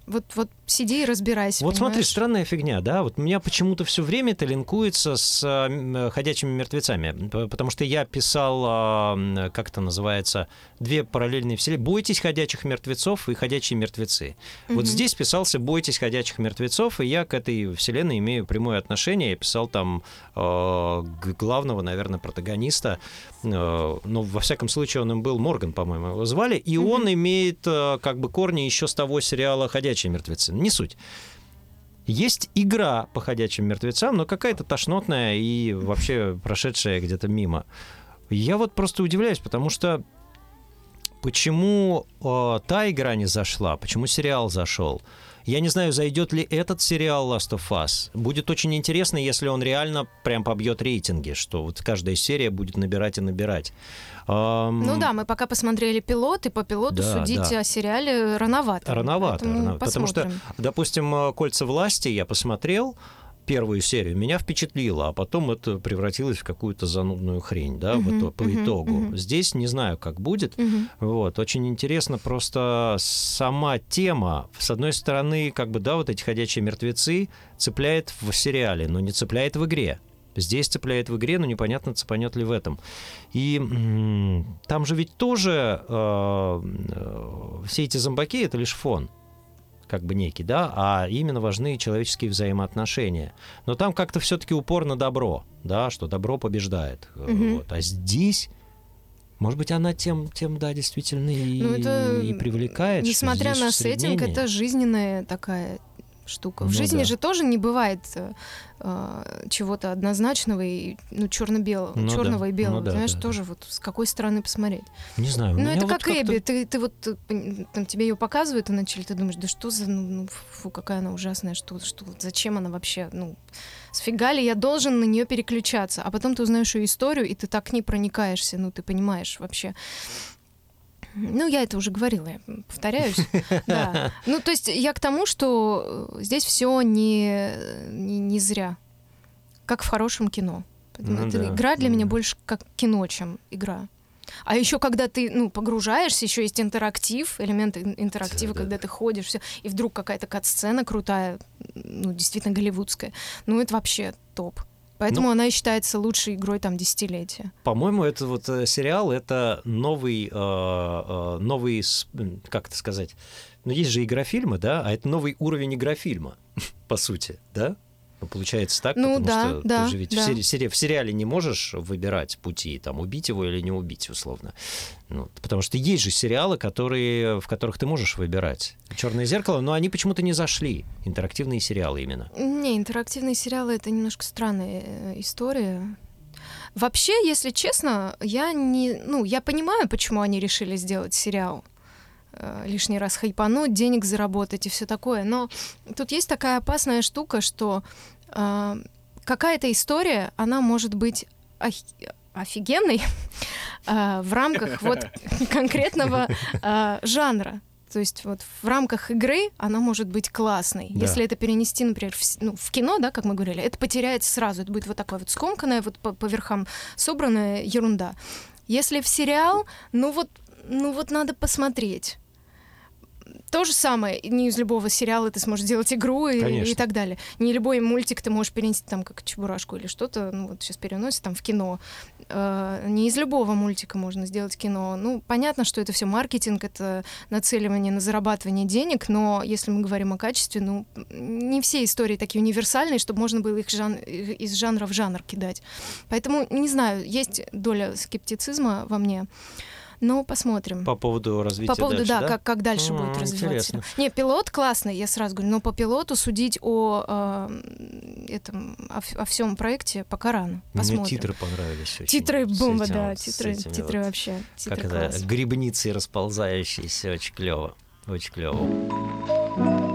Вот, вот сиди и разбирайся. Вот смотри, понимаешь? странная фигня, да, вот у меня почему-то все время это линкуется с э, ходячими мертвецами, потому что я писал, м, как это называется, две параллельные вселенные, «Бойтесь ходячих мертвецов» и «Ходячие мертвецы». Вот Мгм. здесь писался «Бойтесь ходячих мертвецов», и я к этой вселенной имею прямое отношение, я писал там э, главного, наверное, протагониста, э, ну, во всяком случае, он им был, Морган, по-моему, его звали, и Мгм. он имеет э, как бы корни еще с того сериала «Ходячие мертвецы». Не суть. Есть игра по ходячим мертвецам, но какая-то тошнотная и вообще прошедшая где-то мимо. Я вот просто удивляюсь, потому что почему э, та игра не зашла, почему сериал зашел. Я не знаю, зайдет ли этот сериал Last of Us. Будет очень интересно, если он реально прям побьет рейтинги, что вот каждая серия будет набирать и набирать. Ам, Ну да, мы пока посмотрели пилот, и по пилоту Да, судить да. о сериале рановато. Рановато, рановато, потому что. Допустим, «Кольца власти» я посмотрел, первую серию, меня впечатлило, а потом это превратилось в какую-то занудную хрень, да, в Мгм, ито- по мгм, итогу. мгм. Здесь не знаю, как будет. Мгм. Вот, очень интересно просто сама тема. С одной стороны, как бы, да, вот эти ходячие мертвецы цепляет в сериале, но не цепляет в игре. Здесь цепляет в игре, но непонятно, цепанет ли в этом. И м, там же ведь тоже э, э, все эти зомбаки это лишь фон как бы некий, да, а именно важны человеческие взаимоотношения. Но там как-то все-таки упор на добро, да, что добро побеждает. Мгм. Вот. А здесь, может быть, она тем, тем да, действительно и, Ну, это, и привлекает. Несмотря на сеттинг, это жизненная такая штука. В Ну жизни да. же тоже не бывает э, э, чего-то однозначного и ну черно-белого, Ну да, черного и ну белого. да, Знаешь, да, да. тоже вот с какой стороны посмотреть. Не знаю, Ну это вот как Эбби, ты, ты вот э, там тебе ее показывают и начали, ты думаешь, да что за, ну, ну, фу, какая она ужасная, что, что, зачем она вообще, ну, сфига ли я должен на нее переключаться, а потом ты узнаешь ее историю и ты так к ней проникаешься, ну ты понимаешь вообще. Ну, я это уже говорила, я повторяюсь. [LAUGHS] Да. Ну, то есть я к тому, что э, здесь все не, не, не зря. Как в хорошем кино. Ну да, игра для ну меня да. больше как кино, чем игра. А еще когда ты ну, погружаешься, еще есть интерактив, элемент ин- интерактива, да, когда да. ты ходишь, все, и вдруг какая-то кат-сцена крутая, ну, действительно голливудская. Ну, это вообще топ. Поэтому Ну, она и считается лучшей игрой там десятилетия. По-моему, это вот э, сериал, это новый, э, э, новый, как это сказать, ну есть же игрофильмы, да, а это новый уровень игрофильма, [LAUGHS] по сути, да? Ну, Получается так, Ну потому да, что да, ты же ведь да. в, сери- сери- в сериале не можешь выбирать пути, там, убить его или не убить, условно. Ну, потому что есть же сериалы, которые, в которых ты можешь выбирать. Черное зеркало, но они почему-то не зашли. Интерактивные сериалы именно. Не, интерактивные сериалы это немножко странная э, история. Вообще, если честно, я не, ну, я понимаю, почему они решили сделать сериал. Э, лишний раз хайпануть, денег заработать и все такое. Но тут есть такая опасная штука, что э, какая-то история, она может быть офигенной э, [LAUGHS] в рамках вот [LAUGHS] конкретного э, жанра. То есть вот в рамках игры она может быть классной. Да. Если это перенести, например, в, ну, в кино, да, как мы говорили, это потеряется сразу. Это будет вот такое вот скомканная, вот по, по верхам собранная ерунда. Если в сериал, ну вот, ну вот надо посмотреть. То же самое, не из любого сериала ты сможешь сделать игру и, Конечно. и так далее. Не любой мультик ты можешь перенести там как Чебурашку или что-то, ну вот сейчас переносят там в кино. Э, не из любого мультика можно сделать кино. Ну, понятно, что это все маркетинг, это нацеливание на зарабатывание денег, но если мы говорим о качестве, ну, не все истории такие универсальные, чтобы можно было их жан- из жанра в жанр кидать. Поэтому, не знаю, есть доля скептицизма во мне, но посмотрим. По поводу развития По поводу, дальше, да, да? Как, как дальше М, будет развиваться. интересно. Не, пилот классный, я сразу говорю, но по пилоту судить о, э, этом, о, всем проекте пока рано. Мне Посмотрим. титры понравились очень. Титры бомба, этим да, титры, титры вот, вообще. Как Титры это, класс. грибницы расползающиеся, очень клево. Очень клево.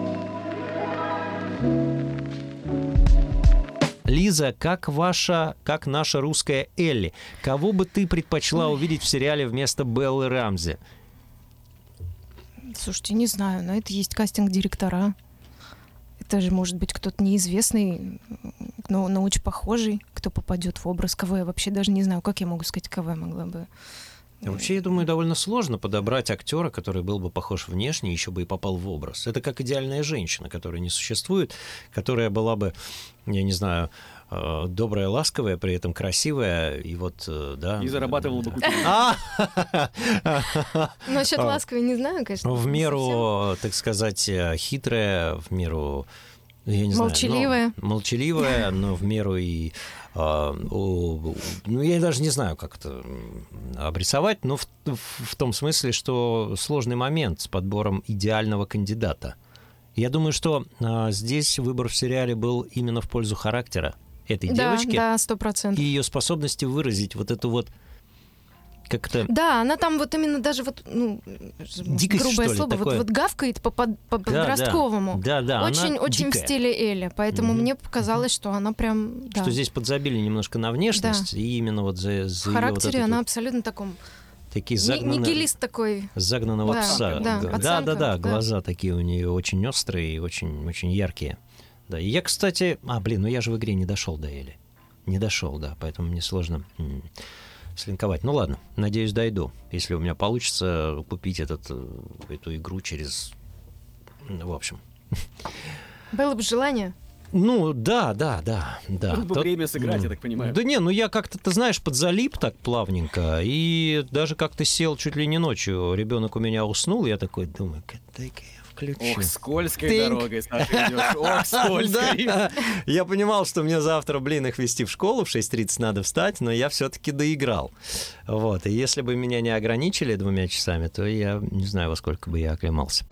Лиза, как ваша, как наша русская Элли? Кого бы ты предпочла увидеть в сериале вместо Беллы Рамзи? Слушайте, не знаю, на это есть кастинг-директора. Это же может быть кто-то неизвестный, но, но очень похожий, кто попадет в образ, кого я вообще даже не знаю, как я могу сказать, кого я могла бы. Вообще, я думаю, довольно сложно подобрать актера, который был бы похож внешне, еще бы и попал в образ. Это как идеальная женщина, которая не существует, которая была бы, я не знаю, добрая, ласковая, при этом красивая, и вот, э, да. И зарабатывала бы кучу. А! [LAUGHS] Насчет А. ласковой не знаю, конечно. В меру, так сказать, э, хитрая, в меру, я не знаю, Молчаливая. но- молчаливая, [LAUGHS] но в меру и а, у- ну, я даже не знаю, как это обрисовать, но в, в- в том смысле, что сложный момент с подбором идеального кандидата. Я думаю, что а, здесь выбор в сериале был именно в пользу характера этой Да, девочки да, сто и процентов. ее способности выразить вот эту вот как-то Да, она там вот именно даже вот, ну, Дикость, грубое ли, слово, вот, такое? вот гавкает по, под- по Да, да. подростковому. Да, да, она очень, очень в дикая. стиле Эли, поэтому Мгм. мне показалось, что она прям, да. что здесь подзабили немножко на внешность, и именно вот за, за в характере вот она вот абсолютно таком такие загнанные, нигилист такой. загнанного Да, пса. да, да, да, да, да. глаза такие у нее очень острые и очень, очень яркие. Да, и я, кстати, а, блин, ну я же в игре не дошел до Эли. Не дошел, да, поэтому мне сложно м, слинковать. Ну ладно, надеюсь, дойду. Если у меня получится купить этот, э, эту игру через... В общем. Было бы желание. Ну, да, да, да, да. Было бы Тот- время сыграть, я так понимаю. Да не, ну я как-то, ты знаешь, подзалип так плавненько, и даже как-то сел чуть ли не ночью. Ребенок у меня уснул, я такой думаю, дай-ка включу. Ох, скользкой Тынк. дорогой, Саша, идешь. Ох, [LAUGHS] скользкой. Я понимал, что мне завтра, блин, их вести в школу, в 6.30 надо встать, но я все-таки доиграл. Вот, и если бы меня не ограничили двумя часами, то я не знаю, во сколько бы я оклемался.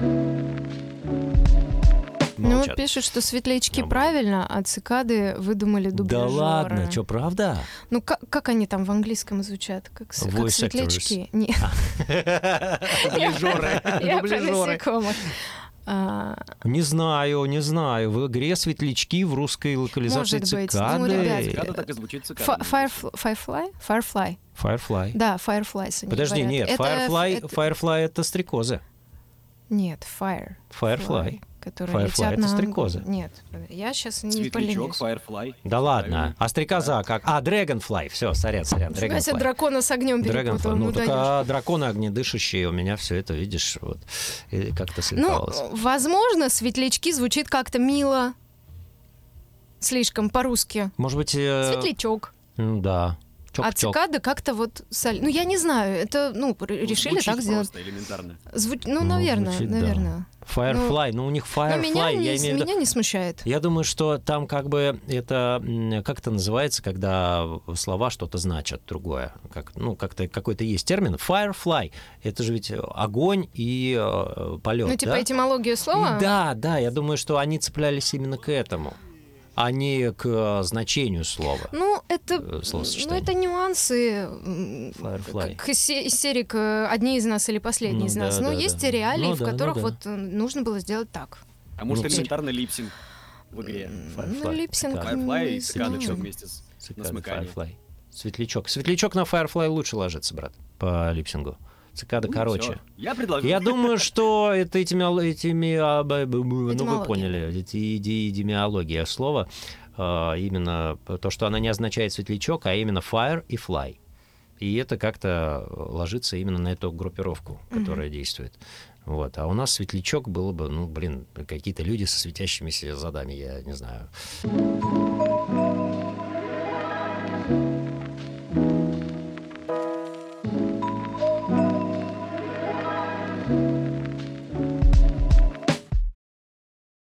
Ну, Молчат. пишут, что светлячки Ну, правильно, а цикады выдумали Да дубляжеры. ладно, что, правда? Ну, как, как они там в английском звучат? Как, с- как Voice светлячки? Не, [LAUGHS] Дуближеры. я про Дубляжеры. насекомых. А, Не знаю, не знаю. В игре светлячки в русской локализации Может быть. цикады. Ну, ребят, Цикада так и звучит цикада. Firefly? Firefly? Firefly. Firefly. Да, Fireflies Подожди, говорят. нет, Это- Firefly, это- Firefly это стрекозы. Нет, Fire. Firefly. Которые Firefly летят это на... стрекозы. Нет, я сейчас не Светлячок. Firefly. Да ладно. А стрекоза как? А, Dragonfly. Все, сорян, сорян. Dragonfly. дракона с огнем перепутал. Ну, ну, только даешь. драконы огнедышащие, у меня все это, видишь, вот, как-то Ну, слепалось. возможно, светлячки звучит как-то мило. Слишком по-русски. Может быть, э, Светлячок. ну, да. А цикады как-то вот... соль- Ну, я не знаю, это, ну, решили Звучит так сделать. просто элементарно. Звуч- Ну, Ну, наверное, звучит, да. наверное. Firefly, ну, у них Firefly, меня, я не, имею в виду... меня не смущает. Я думаю, что там как бы это как это называется, когда слова что-то значат другое, как ну как-то какой-то есть термин. Firefly, это же ведь огонь и э, полет. Ну, типа да? этимологию слова. И да, да, я думаю, что они цеплялись именно к этому, а не к э, значению слова. Ну, это, Э, ну, это нюансы. Firefly. Как из се- из серии к «Одни из нас» или «Последний Ну из да, нас». Но да, есть да. реалии, Ну в да, ну которых да. вот э, нужно было сделать так. А может, Ну, элементарно липсинг в игре? Firefly, Ну, липсинг... Firefly и цикады вместе с на смыкании. Firefly. Светлячок. Светлячок на Firefly лучше ложится, брат, по липсингу. Цикада ну, короче. Все. Я предложил. Я думаю, что это этими, этими а, ну вы поняли, эдимиология слова. А, именно то, что она не означает светлячок, а именно fire и fly. И это как-то ложится именно на эту группировку, которая mm-hmm. действует. Вот. А у нас светлячок было бы, ну, блин, какие-то люди со светящимися задами, я не знаю.